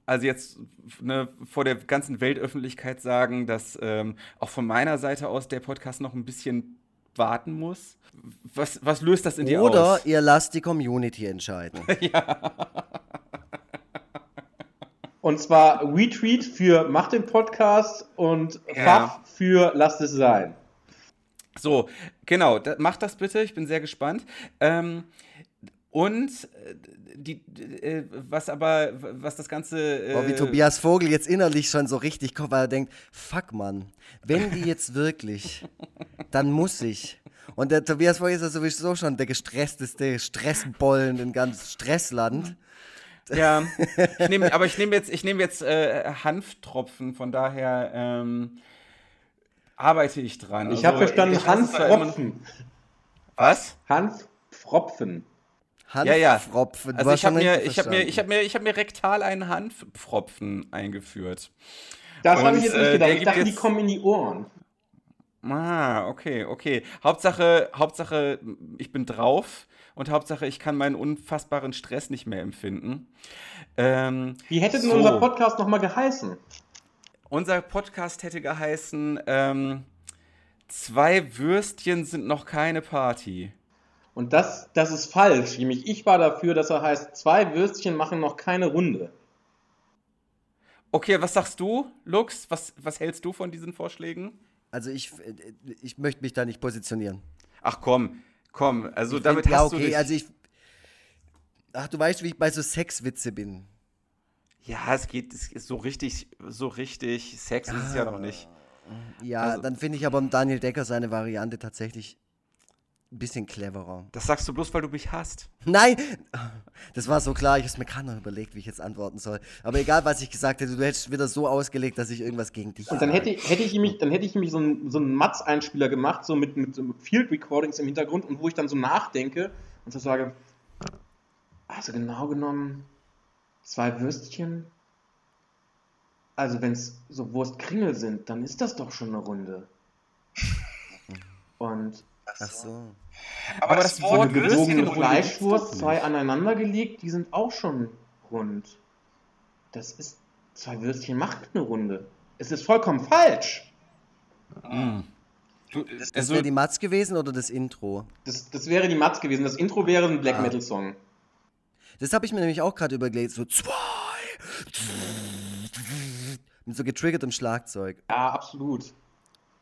[SPEAKER 1] also jetzt ne, vor der ganzen Weltöffentlichkeit sagen, dass ähm, auch von meiner Seite aus der Podcast noch ein bisschen warten muss. Was, was löst das in dir
[SPEAKER 2] Oder
[SPEAKER 1] aus?
[SPEAKER 2] Oder ihr lasst die Community entscheiden. ja.
[SPEAKER 3] Und zwar Retweet für Macht den Podcast und ja. Fach für Lasst es sein.
[SPEAKER 1] So, genau, da, macht das bitte, ich bin sehr gespannt. Ähm, und äh, die, äh, was aber, was das Ganze.
[SPEAKER 2] Äh, Boah, wie Tobias Vogel jetzt innerlich schon so richtig kommt, weil er denkt: Fuck, Mann, wenn die jetzt wirklich, dann muss ich. Und der Tobias Vogel ist ja sowieso schon der gestressteste Stressbollen in ganz Stressland.
[SPEAKER 1] Ja, ich nehm, aber ich nehme jetzt, ich nehm jetzt äh, Hanftropfen, von daher ähm, arbeite ich dran.
[SPEAKER 3] Ich also, habe verstanden, Hanftropfen.
[SPEAKER 1] Was?
[SPEAKER 3] Hanftropfen.
[SPEAKER 2] Hanfpfropfen.
[SPEAKER 1] Ja, ja. Also ich habe mir, ich habe mir, ich habe mir, ich habe mir rektal einen Hanfpfropfen eingeführt.
[SPEAKER 3] Das habe ich jetzt nicht äh, gedacht. ich dachte, die kommen in die Ohren.
[SPEAKER 1] Ah, okay, okay. Hauptsache, Hauptsache, ich bin drauf und Hauptsache, ich kann meinen unfassbaren Stress nicht mehr empfinden.
[SPEAKER 3] Ähm, Wie hätte denn so. unser Podcast nochmal geheißen?
[SPEAKER 1] Unser Podcast hätte geheißen, ähm, zwei Würstchen sind noch keine Party.
[SPEAKER 3] Und das, das ist falsch. Nämlich ich war dafür, dass er heißt, zwei Würstchen machen noch keine Runde.
[SPEAKER 1] Okay, was sagst du, Lux? Was, was hältst du von diesen Vorschlägen?
[SPEAKER 2] Also ich, ich möchte mich da nicht positionieren.
[SPEAKER 1] Ach komm, komm, also ich damit find, hast ja, okay, du dich...
[SPEAKER 2] also ich... Ach, du weißt, wie ich bei so Sexwitze bin.
[SPEAKER 1] Ja, es geht es ist so richtig, so richtig Sex ah, ist es ja noch nicht.
[SPEAKER 2] Ja, also, dann finde ich aber Daniel Decker seine Variante tatsächlich bisschen cleverer.
[SPEAKER 1] Das sagst du bloß, weil du mich hast.
[SPEAKER 2] Nein! Das war so klar, ich habe mir gerade noch überlegt, wie ich jetzt antworten soll. Aber egal, was ich gesagt hätte, du hättest wieder so ausgelegt, dass ich irgendwas gegen dich
[SPEAKER 3] Und dann hätte, hätte ich nämlich, dann hätte ich nämlich so einen, so einen Matz-Einspieler gemacht, so mit, mit, so Field Recordings im Hintergrund und wo ich dann so nachdenke und so sage, also genau genommen, zwei Würstchen. Also wenn es so Wurstkringel sind, dann ist das doch schon eine Runde. Und
[SPEAKER 2] Ach so.
[SPEAKER 3] Aber, Aber das, das Wort gebogene Fleischwurst, zwei aneinander gelegt, die sind auch schon rund. Das ist, zwei Würstchen macht eine Runde. Es ist vollkommen falsch.
[SPEAKER 2] Mm. Du, das, das also, wäre die Matz gewesen oder das Intro?
[SPEAKER 3] Das, das wäre die Matz gewesen. Das Intro wäre ein Black ah. Metal Song.
[SPEAKER 2] Das habe ich mir nämlich auch gerade überlegt. So zwei. Mit so getriggertem Schlagzeug.
[SPEAKER 3] Ja, absolut.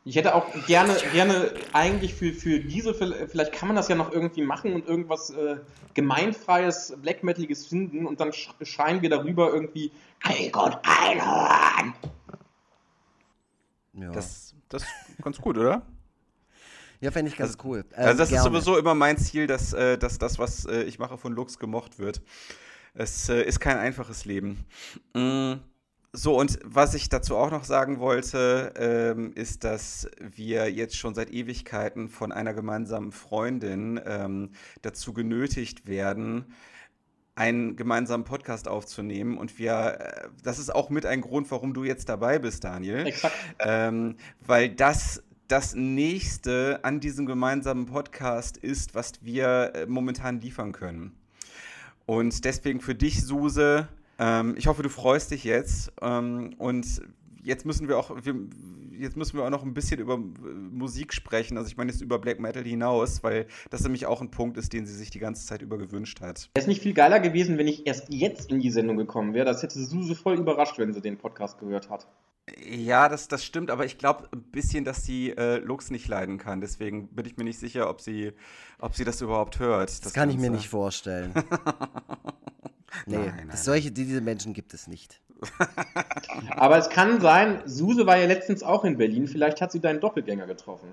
[SPEAKER 3] Ich hätte auch gerne, gerne eigentlich für, für diese, vielleicht kann man das ja noch irgendwie machen und irgendwas äh, gemeinfreies, Black Metaliges finden und dann schreien wir darüber irgendwie Krieg und Einhorn.
[SPEAKER 1] Ja. Das, das ist ganz gut, oder?
[SPEAKER 2] Ja, fände ich ganz
[SPEAKER 1] also,
[SPEAKER 2] cool.
[SPEAKER 1] Äh, also das gerne. ist sowieso immer mein Ziel, dass, äh, dass das, was äh, ich mache, von Lux gemocht wird. Es äh, ist kein einfaches Leben. Mhm. So, und was ich dazu auch noch sagen wollte, ähm, ist, dass wir jetzt schon seit Ewigkeiten von einer gemeinsamen Freundin ähm, dazu genötigt werden, einen gemeinsamen Podcast aufzunehmen. Und wir, äh, das ist auch mit ein Grund, warum du jetzt dabei bist, Daniel. Exakt. Ähm, weil das das nächste an diesem gemeinsamen Podcast ist, was wir äh, momentan liefern können. Und deswegen für dich, Suse, ähm, ich hoffe, du freust dich jetzt. Ähm, und jetzt müssen wir auch, wir, jetzt müssen wir auch noch ein bisschen über Musik sprechen. Also ich meine jetzt über Black Metal hinaus, weil das nämlich auch ein Punkt ist, den sie sich die ganze Zeit über gewünscht hat.
[SPEAKER 3] Es ist nicht viel geiler gewesen, wenn ich erst jetzt in die Sendung gekommen wäre. Das hätte Suse voll überrascht, wenn sie den Podcast gehört hat.
[SPEAKER 1] Ja, das, das stimmt, aber ich glaube ein bisschen, dass sie äh, Lux nicht leiden kann. Deswegen bin ich mir nicht sicher, ob sie, ob sie das überhaupt hört.
[SPEAKER 2] Das, das kann Ganze. ich mir nicht vorstellen. Nee, nein, nein, solche, diese Menschen gibt es nicht.
[SPEAKER 3] Aber es kann sein, Suse war ja letztens auch in Berlin, vielleicht hat sie deinen Doppelgänger getroffen.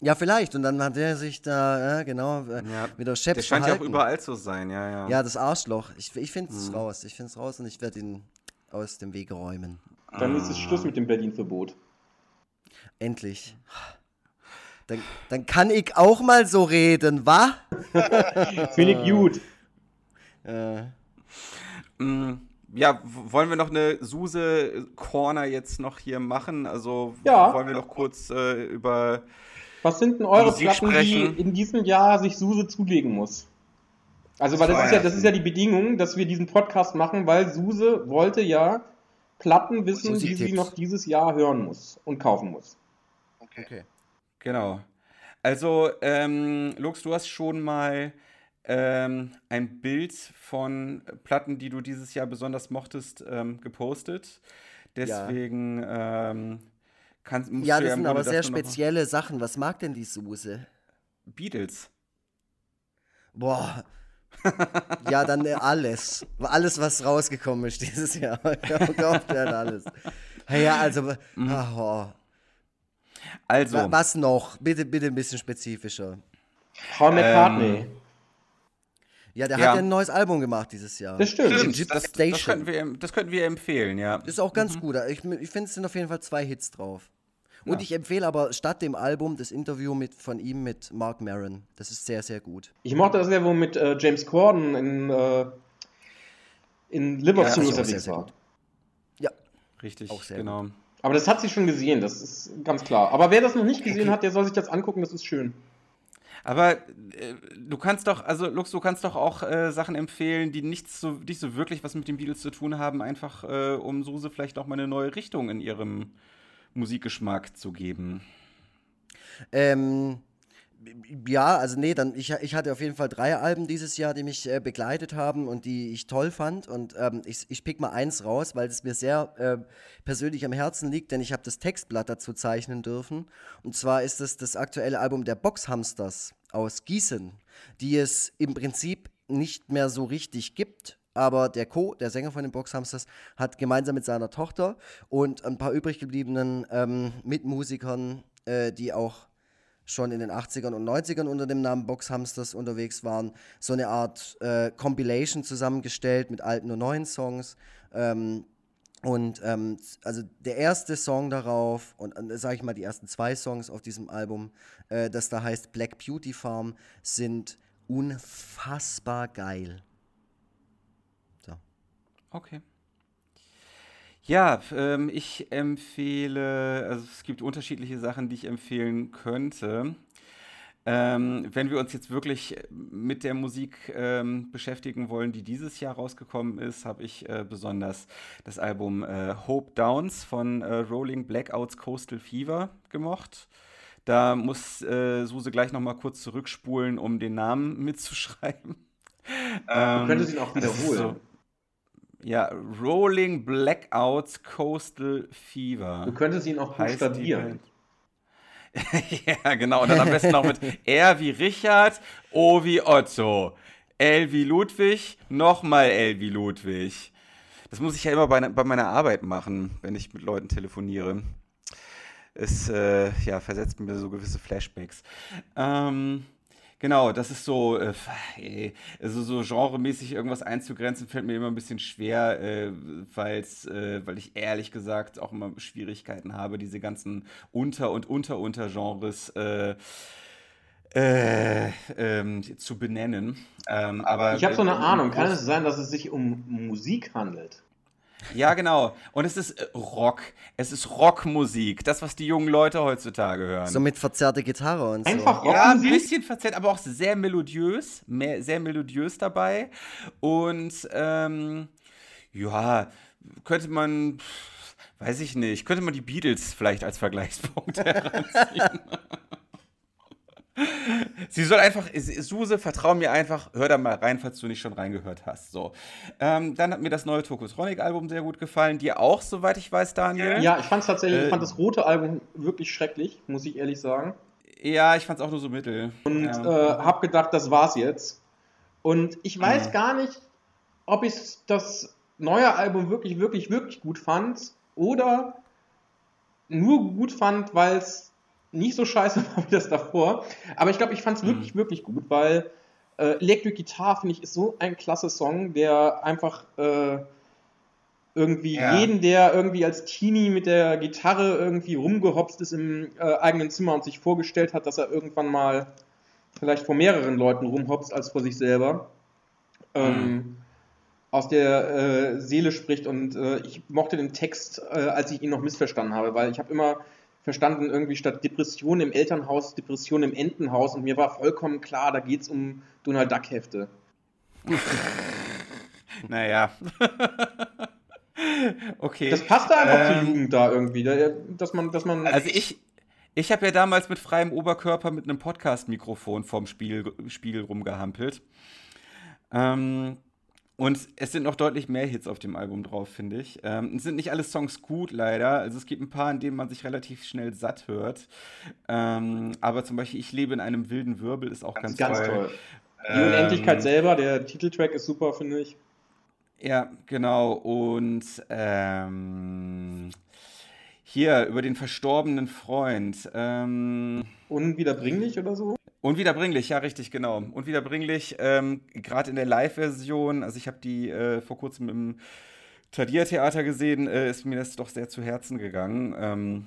[SPEAKER 2] Ja, vielleicht. Und dann hat er sich da, äh, genau, äh, ja, mit der Chef
[SPEAKER 1] Der scheint verhalten. ja auch überall zu sein, ja, ja.
[SPEAKER 2] Ja, das Arschloch. Ich, ich finde es hm. raus. Ich finde es raus und ich werde ihn aus dem Weg räumen.
[SPEAKER 3] Dann ah. ist es Schluss mit dem Berlin-Verbot.
[SPEAKER 2] Endlich. Dann, dann kann ich auch mal so reden, wa?
[SPEAKER 3] Finde ich gut.
[SPEAKER 1] Äh. Mm, ja, wollen wir noch eine Suse-Corner jetzt noch hier machen? Also ja. wollen wir noch kurz äh, über.
[SPEAKER 3] Was sind denn eure Musik Platten, sprechen? die in diesem Jahr sich Suse zulegen muss? Also, weil das ist ja, das ist ja die Bedingung, dass wir diesen Podcast machen, weil Suse wollte ja Platten wissen, die sie noch dieses Jahr hören muss und kaufen muss.
[SPEAKER 1] Okay. okay. Genau. Also, ähm, Lux, du hast schon mal ähm, ein Bild von Platten, die du dieses Jahr besonders mochtest, ähm, gepostet. Deswegen ja. ähm,
[SPEAKER 2] kannst Ja, das ja sind aber sehr spezielle Sachen. Was mag denn die Suse?
[SPEAKER 1] Beatles.
[SPEAKER 2] Boah. ja, dann äh, alles. Alles, was rausgekommen ist dieses Jahr. Kauft dann alles. Ja, also. Mhm. Oh. Also. Was noch? Bitte, bitte ein bisschen spezifischer.
[SPEAKER 3] Paul McCartney. Ähm,
[SPEAKER 2] ja, der ja. hat ja ein neues Album gemacht dieses Jahr.
[SPEAKER 3] Das stimmt.
[SPEAKER 1] stimmt. Das, das, könnten wir, das könnten wir empfehlen, ja.
[SPEAKER 2] Das ist auch ganz mhm. gut. Ich, ich finde, es sind auf jeden Fall zwei Hits drauf. Und ja. ich empfehle aber statt dem Album das Interview mit, von ihm mit Mark Maron. Das ist sehr, sehr gut.
[SPEAKER 3] Ich mochte das ja, wo mit äh, James Corden in, äh, in Liverpool ja, unterwegs war.
[SPEAKER 1] Ja. Richtig, auch sehr genau. Gut.
[SPEAKER 3] Aber das hat sie schon gesehen, das ist ganz klar. Aber wer das noch nicht gesehen okay. hat, der soll sich das angucken, das ist schön.
[SPEAKER 1] Aber äh, du kannst doch, also Lux, du kannst doch auch äh, Sachen empfehlen, die nicht so, nicht so wirklich was mit den Beatles zu tun haben, einfach äh, um Suse vielleicht auch mal eine neue Richtung in ihrem Musikgeschmack zu geben.
[SPEAKER 2] Ähm, ja, also nee, dann ich, ich hatte auf jeden Fall drei Alben dieses Jahr, die mich äh, begleitet haben und die ich toll fand. Und ähm, ich, ich pick mal eins raus, weil es mir sehr äh, persönlich am Herzen liegt, denn ich habe das Textblatt dazu zeichnen dürfen. Und zwar ist es das aktuelle Album der Boxhamsters aus Gießen, die es im Prinzip nicht mehr so richtig gibt. Aber der Co., der Sänger von den Boxhamsters, hat gemeinsam mit seiner Tochter und ein paar übrig gebliebenen ähm, Mitmusikern, äh, die auch schon in den 80ern und 90ern unter dem Namen Boxhamsters unterwegs waren, so eine Art äh, Compilation zusammengestellt mit alten und neuen Songs. Ähm, und ähm, also der erste Song darauf, und äh, sage ich mal, die ersten zwei Songs auf diesem Album, äh, das da heißt Black Beauty Farm, sind unfassbar geil.
[SPEAKER 1] So. Okay. Ja, ähm, ich empfehle, also es gibt unterschiedliche Sachen, die ich empfehlen könnte. Ähm, wenn wir uns jetzt wirklich mit der Musik ähm, beschäftigen wollen, die dieses Jahr rausgekommen ist, habe ich äh, besonders das Album äh, Hope Downs von äh, Rolling Blackouts Coastal Fever gemocht. Da muss äh, Suse gleich noch mal kurz zurückspulen, um den Namen mitzuschreiben.
[SPEAKER 3] Ähm, du könntest ihn auch wiederholen.
[SPEAKER 1] Ja, Rolling Blackouts Coastal Fever.
[SPEAKER 3] Du könntest ihn auch buchstabieren.
[SPEAKER 1] ja, genau. Und dann am besten noch mit R wie Richard, O wie Otto, L wie Ludwig, nochmal L wie Ludwig. Das muss ich ja immer bei, bei meiner Arbeit machen, wenn ich mit Leuten telefoniere. Es äh, ja, versetzt mir so gewisse Flashbacks. Ähm, Genau, das ist so, äh, also so genremäßig irgendwas einzugrenzen, fällt mir immer ein bisschen schwer, äh, weil's, äh, weil ich ehrlich gesagt auch immer Schwierigkeiten habe, diese ganzen Unter- und Unter-Untergenres äh, äh, ähm, zu benennen. Ähm, aber
[SPEAKER 3] ich habe so eine Ahnung, kann es sein, dass es sich um Musik handelt?
[SPEAKER 1] Ja, genau. Und es ist äh, Rock. Es ist Rockmusik. Das, was die jungen Leute heutzutage hören.
[SPEAKER 2] So mit verzerrter Gitarre und
[SPEAKER 3] so. Einfach Rockmusik?
[SPEAKER 1] Ja, ein bisschen verzerrt, aber auch sehr melodiös. Mehr, sehr melodiös dabei. Und, ähm, ja, könnte man, weiß ich nicht, könnte man die Beatles vielleicht als Vergleichspunkt heranziehen. Sie soll einfach, Suse, vertrau mir einfach, hör da mal rein, falls du nicht schon reingehört hast. So. Ähm, dann hat mir das neue Tokotronic-Album sehr gut gefallen. Dir auch, soweit ich weiß, Daniel.
[SPEAKER 3] Ja, ich fand es tatsächlich, äh, ich fand das rote Album wirklich schrecklich, muss ich ehrlich sagen.
[SPEAKER 1] Ja, ich fand es auch nur so mittel.
[SPEAKER 3] Und ja. äh, hab gedacht, das war's jetzt. Und ich weiß ja. gar nicht, ob ich das neue Album wirklich, wirklich, wirklich gut fand oder nur gut fand, weil es nicht so scheiße war wie das davor. Aber ich glaube, ich fand es wirklich, mhm. wirklich gut, weil äh, Electric Guitar, finde ich, ist so ein klasse Song, der einfach äh, irgendwie ja. jeden, der irgendwie als Teenie mit der Gitarre irgendwie rumgehopst ist im äh, eigenen Zimmer und sich vorgestellt hat, dass er irgendwann mal vielleicht vor mehreren Leuten rumhopst als vor sich selber. Ähm, mhm. Aus der äh, Seele spricht und äh, ich mochte den Text, äh, als ich ihn noch missverstanden habe, weil ich habe immer verstanden, irgendwie statt Depression im Elternhaus, Depression im Entenhaus und mir war vollkommen klar, da geht es um Donald Duck Hefte.
[SPEAKER 1] naja. okay.
[SPEAKER 3] Das passt da einfach ähm, zur Jugend da irgendwie, dass man, dass man.
[SPEAKER 1] Also ich, ich habe ja damals mit freiem Oberkörper mit einem Podcast-Mikrofon vorm Spiegel, Spiegel rumgehampelt. Ähm, und es sind noch deutlich mehr Hits auf dem Album drauf, finde ich. Ähm, es sind nicht alle Songs gut, leider. Also es gibt ein paar, in denen man sich relativ schnell satt hört. Ähm, aber zum Beispiel Ich lebe in einem wilden Wirbel ist auch ganz, ganz toll. toll.
[SPEAKER 3] Die Unendlichkeit ähm, selber, der Titeltrack ist super, finde ich.
[SPEAKER 1] Ja, genau. Und ähm, hier über den verstorbenen Freund. Ähm,
[SPEAKER 3] Unwiederbringlich oder so?
[SPEAKER 1] Unwiederbringlich, ja, richtig, genau. Unwiederbringlich, ähm, gerade in der Live-Version, also ich habe die äh, vor kurzem im Tadir-Theater gesehen, äh, ist mir das doch sehr zu Herzen gegangen. Ähm,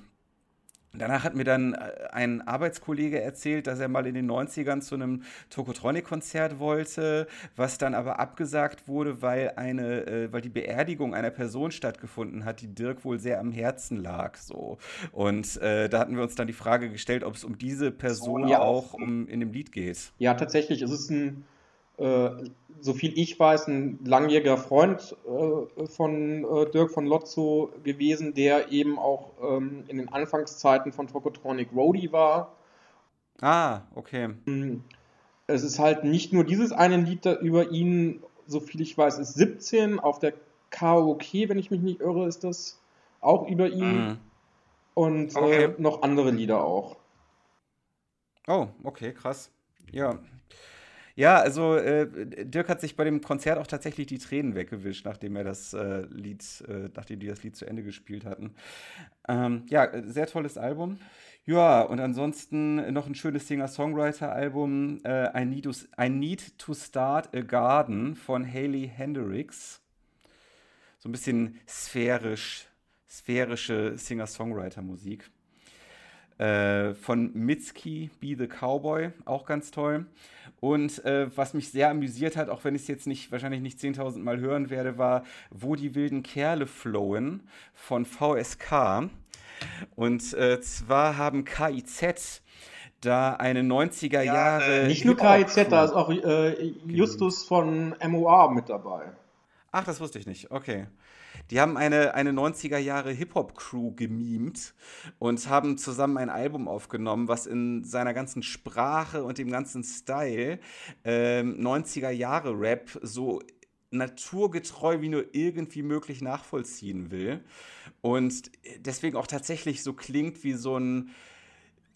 [SPEAKER 1] Danach hat mir dann äh, ein Arbeitskollege erzählt, dass er mal in den 90ern zu einem Tokotronic-Konzert wollte, was dann aber abgesagt wurde, weil, eine, äh, weil die Beerdigung einer Person stattgefunden hat, die Dirk wohl sehr am Herzen lag. So. Und äh, da hatten wir uns dann die Frage gestellt, ob es um diese Person ja. auch um, in dem Lied geht.
[SPEAKER 3] Ja, tatsächlich. Es ist ein äh, so viel ich weiß, ein langjähriger Freund äh, von äh, Dirk von Lotzo gewesen, der eben auch ähm, in den Anfangszeiten von Tokotronic Roadie war.
[SPEAKER 1] Ah, okay.
[SPEAKER 3] Mm, es ist halt nicht nur dieses eine Lied über ihn, so viel ich weiß, ist 17. Auf der KOK, wenn ich mich nicht irre, ist das auch über ihn. Mhm. Und okay. äh, noch andere Lieder auch.
[SPEAKER 1] Oh, okay, krass. Ja, ja, also äh, Dirk hat sich bei dem Konzert auch tatsächlich die Tränen weggewischt, nachdem er das äh, Lied, äh, nachdem die das Lied zu Ende gespielt hatten. Ähm, ja, sehr tolles Album. Ja, und ansonsten noch ein schönes Singer-Songwriter-Album, äh, I, Need to, I Need to Start a Garden von Haley Hendricks. So ein bisschen sphärisch, sphärische Singer-Songwriter-Musik. Äh, von Mitski, Be the Cowboy, auch ganz toll. Und äh, was mich sehr amüsiert hat, auch wenn ich es jetzt nicht, wahrscheinlich nicht 10.000 Mal hören werde, war Wo die wilden Kerle flowen von VSK. Und äh, zwar haben KIZ da eine 90er Jahre.
[SPEAKER 3] Ja, nicht nur KIZ, da ist auch äh, Justus von MOA mit dabei.
[SPEAKER 1] Ach, das wusste ich nicht. Okay. Die haben eine, eine 90er Jahre Hip-Hop-Crew gemimt und haben zusammen ein Album aufgenommen, was in seiner ganzen Sprache und dem ganzen Style äh, 90er Jahre Rap so naturgetreu wie nur irgendwie möglich nachvollziehen will. Und deswegen auch tatsächlich so klingt wie so ein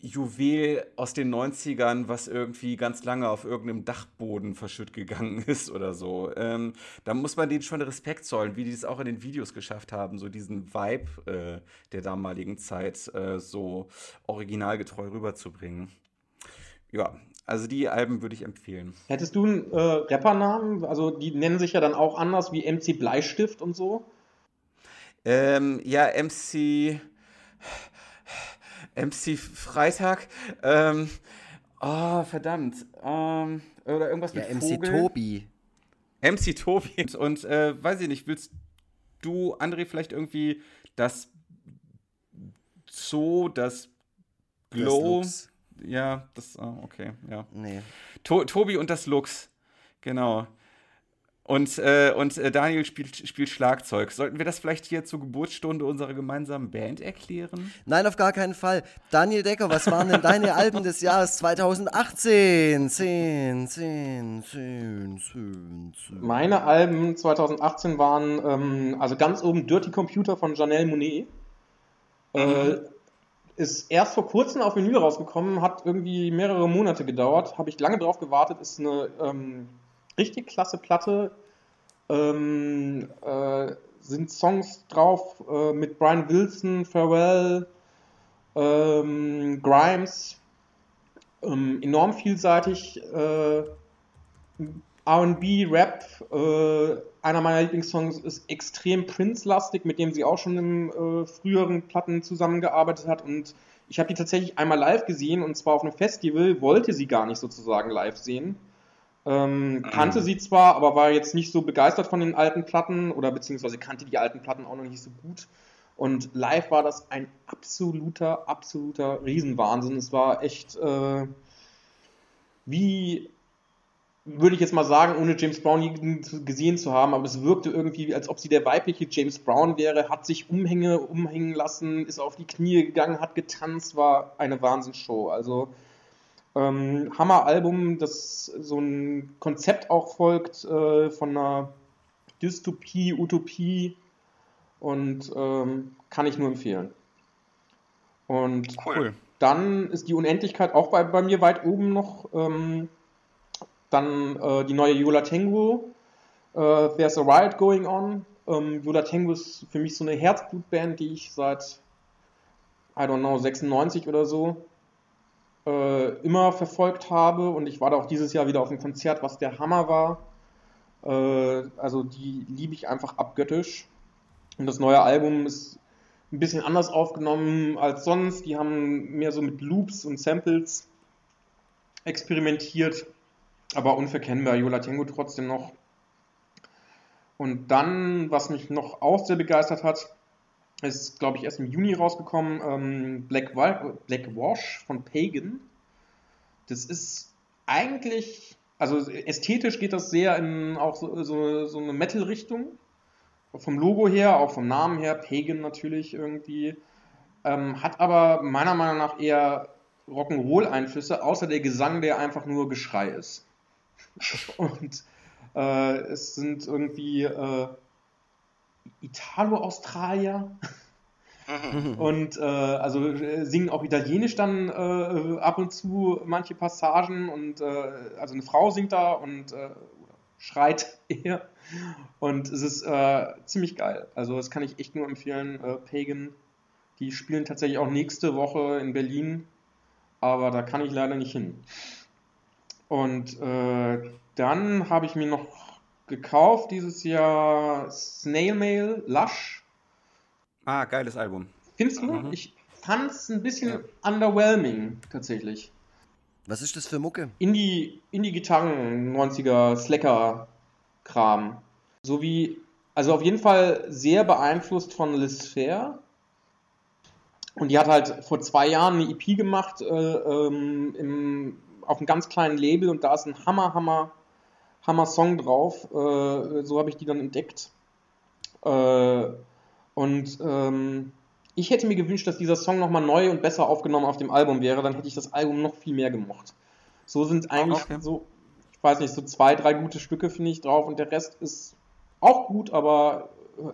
[SPEAKER 1] Juwel aus den 90ern, was irgendwie ganz lange auf irgendeinem Dachboden verschütt gegangen ist oder so. Ähm, da muss man denen schon Respekt zollen, wie die es auch in den Videos geschafft haben, so diesen Vibe äh, der damaligen Zeit äh, so originalgetreu rüberzubringen. Ja, also die Alben würde ich empfehlen.
[SPEAKER 3] Hättest du einen äh, Rappernamen? Also die nennen sich ja dann auch anders wie MC Bleistift und so?
[SPEAKER 1] Ähm, ja, MC. MC Freitag. Ähm, oh, verdammt. Ähm, oder irgendwas ja, mit MC Vogel. Tobi. MC Tobi. Und äh, weiß ich nicht, willst du, André, vielleicht irgendwie das Zoo, das Glow? Das ja, das, oh, okay, ja. Nee. To Tobi und das Lux. Genau. Und, äh, und äh, Daniel spielt, spielt Schlagzeug. Sollten wir das vielleicht hier zur Geburtsstunde unserer gemeinsamen Band erklären?
[SPEAKER 2] Nein, auf gar keinen Fall. Daniel Decker, was waren denn deine Alben des Jahres 2018? 10, 10, 10, 10, 10.
[SPEAKER 3] Meine Alben 2018 waren ähm, also ganz oben Dirty Computer von Janelle Monet. Äh, mhm. ist erst vor kurzem auf Vinyl rausgekommen, hat irgendwie mehrere Monate gedauert. Habe ich lange drauf gewartet. Ist eine. Ähm, richtig klasse Platte. Ähm, äh, sind Songs drauf äh, mit Brian Wilson, Pharrell, ähm, Grimes, ähm, enorm vielseitig. Äh, RB, Rap, äh, einer meiner Lieblingssongs ist extrem Prince-lastig, mit dem sie auch schon in äh, früheren Platten zusammengearbeitet hat. Und ich habe die tatsächlich einmal live gesehen und zwar auf einem Festival, wollte sie gar nicht sozusagen live sehen. Ähm, kannte mhm. sie zwar, aber war jetzt nicht so begeistert von den alten Platten oder beziehungsweise kannte die alten Platten auch noch nicht so gut. Und live war das ein absoluter, absoluter Riesenwahnsinn. Es war echt äh, wie würde ich jetzt mal sagen, ohne James Brown gesehen zu haben, aber es wirkte irgendwie, als ob sie der weibliche James Brown wäre, hat sich Umhänge umhängen lassen, ist auf die Knie gegangen, hat getanzt, war eine Wahnsinnsshow. Also ähm, Hammer-Album, das so ein Konzept auch folgt äh, von einer Dystopie, Utopie und ähm, kann ich nur empfehlen. Und cool. dann ist die Unendlichkeit auch bei, bei mir weit oben noch. Ähm, dann äh, die neue Yola Tengu, äh, There's a Riot Going On. Ähm, Yola Tengu ist für mich so eine Herzblutband, die ich seit, I don't know, 96 oder so äh, immer verfolgt habe. Und ich war da auch dieses Jahr wieder auf einem Konzert, was der Hammer war. Äh, also die liebe ich einfach abgöttisch. Und das neue Album ist ein bisschen anders aufgenommen als sonst. Die haben mehr so mit Loops und Samples experimentiert aber unverkennbar. Yola Tango trotzdem noch. Und dann, was mich noch auch sehr begeistert hat, ist, glaube ich, erst im Juni rausgekommen, ähm, Black, Black Wash von Pagan. Das ist eigentlich, also ästhetisch geht das sehr in auch so, so, so eine Metal-Richtung. Vom Logo her, auch vom Namen her, Pagan natürlich irgendwie. Ähm, hat aber meiner Meinung nach eher Rock'n'Roll-Einflüsse, außer der Gesang, der einfach nur Geschrei ist. Und äh, es sind irgendwie äh, Italo-Australier. und äh, also äh, singen auch Italienisch dann äh, ab und zu manche Passagen und äh, also eine Frau singt da und schreit eher und es ist ziemlich geil. Also das kann ich echt nur empfehlen. Pagan, die spielen tatsächlich auch nächste Woche in Berlin, aber da kann ich leider nicht hin. Und äh, dann habe ich mir noch gekauft dieses Jahr Snail Mail Lush.
[SPEAKER 1] Ah, geiles Album.
[SPEAKER 3] Findest du? Mhm. Ich fand es ein bisschen ja. underwhelming tatsächlich.
[SPEAKER 2] Was ist das für Mucke?
[SPEAKER 3] Indie, Indie-Gitarren, 90er, Slacker-Kram. So wie, also auf jeden Fall sehr beeinflusst von Liz Fair. Und die hat halt vor zwei Jahren eine EP gemacht äh, ähm, im auf einem ganz kleinen Label und da ist ein Hammer, Hammer, Hammer Song drauf. Äh, so habe ich die dann entdeckt. Äh, und ähm, ich hätte mir gewünscht, dass dieser Song nochmal neu und besser aufgenommen auf dem Album wäre, dann hätte ich das Album noch viel mehr gemocht. So sind eigentlich okay. so, ich weiß nicht, so zwei, drei gute Stücke finde ich drauf und der Rest ist auch gut, aber äh,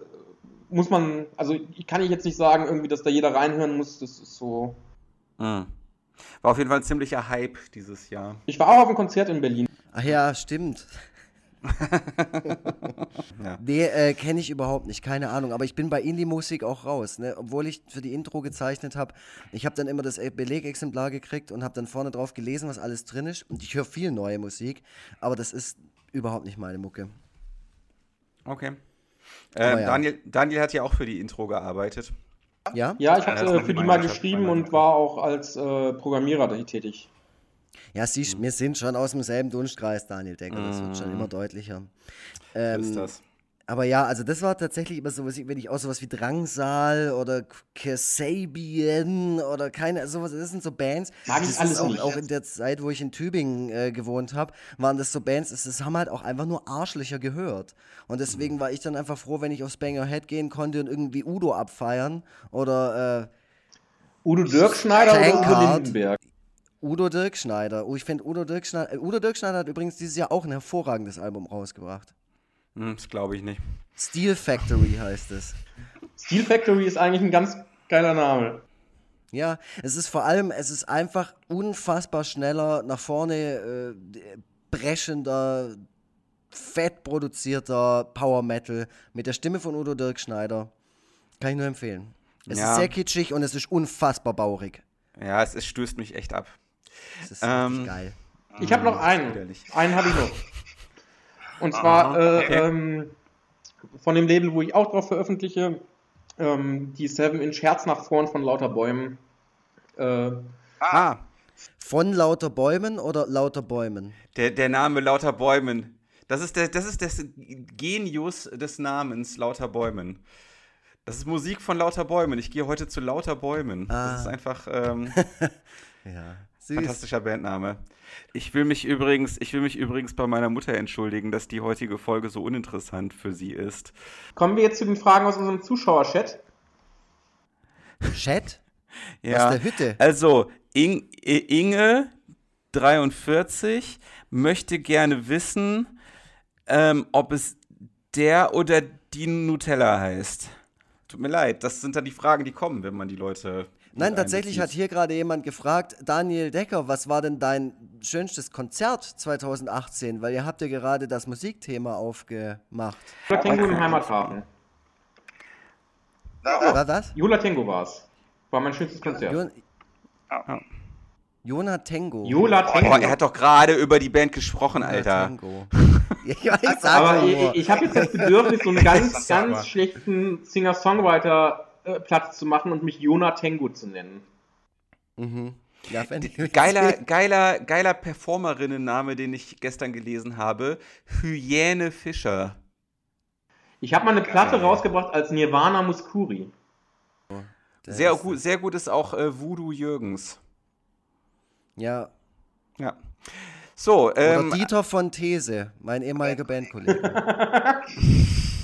[SPEAKER 3] muss man, also ich kann ich jetzt nicht sagen, irgendwie, dass da jeder reinhören muss, das ist so.
[SPEAKER 1] Mhm. War auf jeden Fall ein ziemlicher Hype dieses Jahr.
[SPEAKER 3] Ich war auch auf einem Konzert in Berlin.
[SPEAKER 2] Ach ja, stimmt. ja. Nee, äh, kenne ich überhaupt nicht, keine Ahnung. Aber ich bin bei Indie-Musik auch raus. Ne? Obwohl ich für die Intro gezeichnet habe. Ich habe dann immer das Belegexemplar gekriegt und habe dann vorne drauf gelesen, was alles drin ist. Und ich höre viel neue Musik, aber das ist überhaupt nicht meine Mucke.
[SPEAKER 1] Okay. Äh, ja. Daniel, Daniel hat ja auch für die Intro gearbeitet.
[SPEAKER 3] Ja? Ja, ich habe äh, für die mal geschrieben und war auch als äh, Programmierer tätig.
[SPEAKER 2] Ja, siehst, mhm. wir sind schon aus demselben Dunstkreis, Daniel Decker. Das wird schon mhm. immer deutlicher. Ähm, ist das? Aber ja, also das war tatsächlich immer so, wenn ich auch sowas wie Drangsal oder Kasabian oder keine, sowas, das sind so Bands.
[SPEAKER 3] Mag ich alles
[SPEAKER 2] auch, auch in der Zeit, wo ich in Tübingen äh, gewohnt habe, waren das so Bands, das, das haben halt auch einfach nur Arschlöcher gehört. Und deswegen mhm. war ich dann einfach froh, wenn ich aufs Banger Head gehen konnte und irgendwie Udo abfeiern oder äh,
[SPEAKER 3] Udo Dirkschneider oder Udo Lindenberg.
[SPEAKER 2] Udo Dirkschneider. Oh, ich finde Udo Dirkschneider. Äh, Udo Dirkschneider hat übrigens dieses Jahr auch ein hervorragendes Album rausgebracht.
[SPEAKER 1] Hm, das glaube ich nicht.
[SPEAKER 2] Steel Factory heißt es.
[SPEAKER 3] Steel Factory ist eigentlich ein ganz geiler Name.
[SPEAKER 2] Ja, es ist vor allem, es ist einfach unfassbar schneller, nach vorne äh, breschender, fett produzierter Power Metal mit der Stimme von Udo Dirkschneider. Kann ich nur empfehlen. Es ja. ist sehr kitschig und es ist unfassbar baurig.
[SPEAKER 1] Ja, es, es stößt mich echt ab.
[SPEAKER 2] Es ist ähm, geil.
[SPEAKER 3] Ich habe noch einen. Einen habe ich noch. Und zwar äh, ähm, von dem Label, wo ich auch drauf veröffentliche, ähm, die 7-Inch Herz nach vorn von Lauter Bäumen.
[SPEAKER 2] Äh, ah. Von Lauter Bäumen oder Lauter Bäumen?
[SPEAKER 1] Der, der Name Lauter Bäumen. Das ist, der, das ist das Genius des Namens Lauter Bäumen. Das ist Musik von Lauter Bäumen. Ich gehe heute zu Lauter Bäumen. Ah. Das ist einfach. Ähm,
[SPEAKER 2] ja.
[SPEAKER 1] Fantastischer Bandname. Ich will mich übrigens, ich will mich übrigens bei meiner Mutter entschuldigen, dass die heutige Folge so uninteressant für sie ist.
[SPEAKER 3] Kommen wir jetzt zu den Fragen aus unserem Zuschauer-Chat.
[SPEAKER 2] Chat?
[SPEAKER 1] Ja. Aus der Hütte. Also, In Inge 43 möchte gerne wissen, ähm, ob es der oder die Nutella heißt. Tut mir leid, das sind dann die Fragen, die kommen, wenn man die Leute.
[SPEAKER 2] Nein, tatsächlich hat hier gerade jemand gefragt, Daniel Decker, was war denn dein schönstes Konzert 2018? Weil ihr habt ja gerade das Musikthema aufgemacht.
[SPEAKER 3] Jula Tango im Heimathafen.
[SPEAKER 2] War das?
[SPEAKER 3] Jula Tango war es. War mein schönstes Konzert.
[SPEAKER 2] Jo oh. Jona Tango.
[SPEAKER 1] Jola Tango. Oh, er hat doch gerade über die Band gesprochen, Alter. Tango.
[SPEAKER 3] ich weiß, Aber ich, ich habe jetzt das Bedürfnis, so einen ganz, ganz schlechten Singer-Songwriter-Platz zu machen und mich Jona Tango zu nennen.
[SPEAKER 1] Mhm. Ja, geiler, geiler, geiler Performerinnenname, den ich gestern gelesen habe. Hyäne Fischer.
[SPEAKER 3] Ich habe mal eine Platte Geil. rausgebracht als Nirvana Muskuri.
[SPEAKER 1] Sehr gut, sehr gut ist auch äh, Voodoo Jürgens.
[SPEAKER 2] Ja.
[SPEAKER 1] Ja. So,
[SPEAKER 2] ähm, Oder Dieter von These, mein ehemaliger Bandkollege.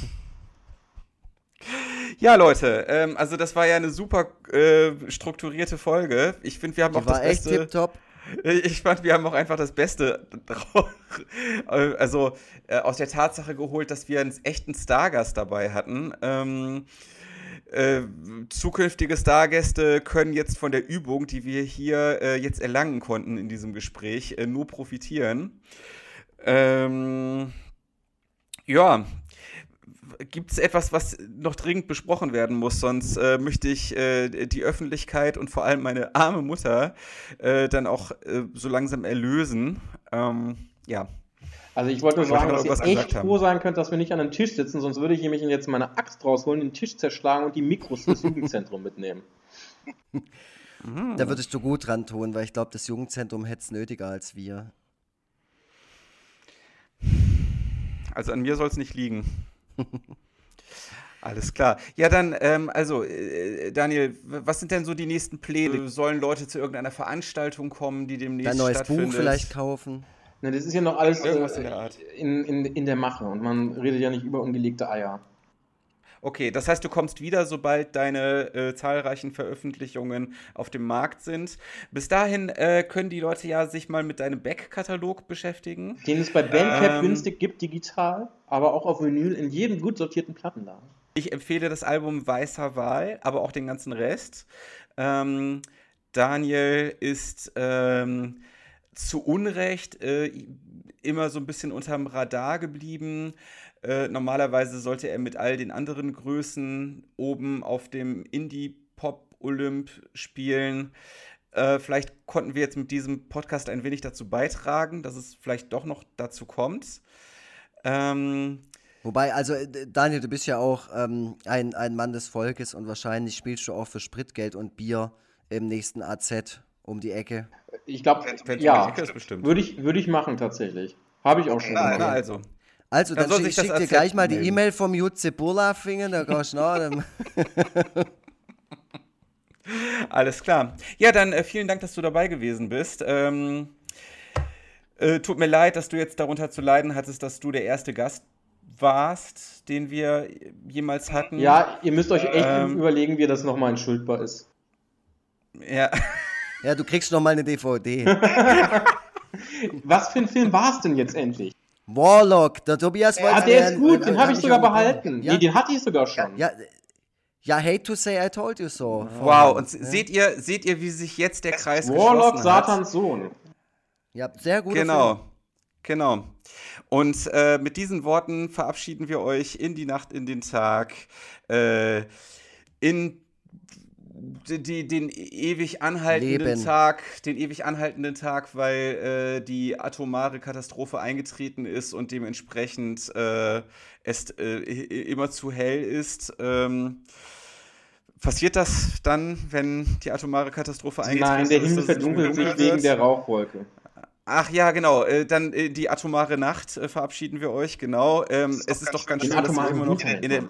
[SPEAKER 1] Ja, Leute, ähm, also das war ja eine super äh, strukturierte Folge. Ich finde, wir haben Die auch war das echt Beste. Tipptopp. Ich fand, wir haben auch einfach das Beste also äh, aus der Tatsache geholt, dass wir einen echten Stargast dabei hatten. Ähm, äh, zukünftige Stargäste können jetzt von der Übung, die wir hier äh, jetzt erlangen konnten in diesem Gespräch, äh, nur profitieren. Ähm, ja, gibt es etwas, was noch dringend besprochen werden muss? Sonst äh, möchte ich äh, die Öffentlichkeit und vor allem meine arme Mutter äh, dann auch äh, so langsam erlösen. Ähm, ja.
[SPEAKER 3] Also ich wollte nur sagen, dass ihr echt froh sein könnt, dass wir nicht an einem Tisch sitzen, sonst würde ich nämlich jetzt meine Axt rausholen, den Tisch zerschlagen und die Mikros ins Jugendzentrum mitnehmen.
[SPEAKER 2] Da würdest du gut dran tun, weil ich glaube, das Jugendzentrum hätte es nötiger als wir.
[SPEAKER 1] Also an mir soll es nicht liegen. Alles klar. Ja, dann, ähm, also, äh, Daniel, was sind denn so die nächsten Pläne? Sollen Leute zu irgendeiner Veranstaltung kommen, die demnächst
[SPEAKER 2] Ein neues Buch vielleicht kaufen?
[SPEAKER 3] Ne, das ist ja noch alles Irgendwas in, der Art. In, in, in der Mache und man redet ja nicht über ungelegte Eier.
[SPEAKER 1] Okay, das heißt, du kommst wieder, sobald deine äh, zahlreichen Veröffentlichungen auf dem Markt sind. Bis dahin äh, können die Leute ja sich mal mit deinem Back-Katalog beschäftigen.
[SPEAKER 3] Den es bei Bandcamp ähm, günstig gibt, digital, aber auch auf Vinyl in jedem gut sortierten Plattenladen.
[SPEAKER 1] Ich empfehle das Album Weißer Wahl, aber auch den ganzen Rest. Ähm, Daniel ist ähm, zu Unrecht äh, immer so ein bisschen unterm Radar geblieben. Äh, normalerweise sollte er mit all den anderen Größen oben auf dem Indie-Pop-Olymp spielen. Äh, vielleicht konnten wir jetzt mit diesem Podcast ein wenig dazu beitragen, dass es vielleicht doch noch dazu kommt. Ähm,
[SPEAKER 2] Wobei, also Daniel, du bist ja auch ähm, ein, ein Mann des Volkes und wahrscheinlich spielst du auch für Spritgeld und Bier im nächsten AZ um die Ecke.
[SPEAKER 3] Ich glaube, ja, würde ich, würde ich machen tatsächlich. Habe ich auch schon
[SPEAKER 1] gemacht. Na, also.
[SPEAKER 2] Also, dann, dann schick, schick dir gleich mal die E-Mail vom Jutze Burlafingen, da kannst du nach.
[SPEAKER 1] Alles klar. Ja, dann äh, vielen Dank, dass du dabei gewesen bist. Ähm, äh, tut mir leid, dass du jetzt darunter zu leiden hattest, dass du der erste Gast warst, den wir jemals hatten.
[SPEAKER 3] Ja, ihr müsst euch echt ähm, überlegen, wie das nochmal entschuldbar ist.
[SPEAKER 1] Ja.
[SPEAKER 2] Ja, du kriegst noch mal eine DVD.
[SPEAKER 3] Was für ein Film war es denn jetzt endlich?
[SPEAKER 2] Warlock, der Tobias
[SPEAKER 3] wollte. Ja, der ist gut, den habe ich sogar behalten. Ja? Nee, den hatte ich sogar schon.
[SPEAKER 2] Ja, ja, hate to say I told you so.
[SPEAKER 1] Wow, und ja. seht ihr, seht ihr, wie sich jetzt der Kreis
[SPEAKER 3] Warlock, Satans Sohn.
[SPEAKER 2] Ja, sehr gut.
[SPEAKER 1] Genau, Film. genau. Und äh, mit diesen Worten verabschieden wir euch in die Nacht, in den Tag, äh, in die, den ewig anhaltenden Leben. Tag, den ewig anhaltenden Tag, weil äh, die atomare Katastrophe eingetreten ist und dementsprechend äh, es äh, immer zu hell ist. Ähm, passiert das dann, wenn die atomare Katastrophe eingetreten ist?
[SPEAKER 3] Nein, der Himmel verdunkelt sich wegen der Rauchwolke.
[SPEAKER 1] Ach ja, genau. Äh, dann äh, die atomare Nacht äh, verabschieden wir euch, genau. Ähm, ist es ist doch ganz schön, dass wir immer noch in der,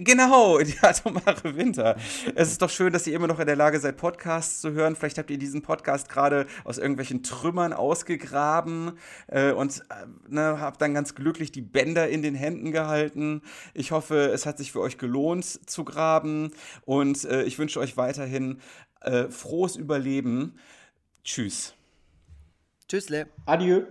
[SPEAKER 1] genau, die atomare Winter. Es ist doch schön, dass ihr immer noch in der Lage seid, Podcasts zu hören. Vielleicht habt ihr diesen Podcast gerade aus irgendwelchen Trümmern ausgegraben äh, und äh, ne, habt dann ganz glücklich die Bänder in den Händen gehalten. Ich hoffe, es hat sich für euch gelohnt zu graben und äh, ich wünsche euch weiterhin äh, frohes Überleben. Tschüss.
[SPEAKER 2] Tschüssle.
[SPEAKER 3] Adieu.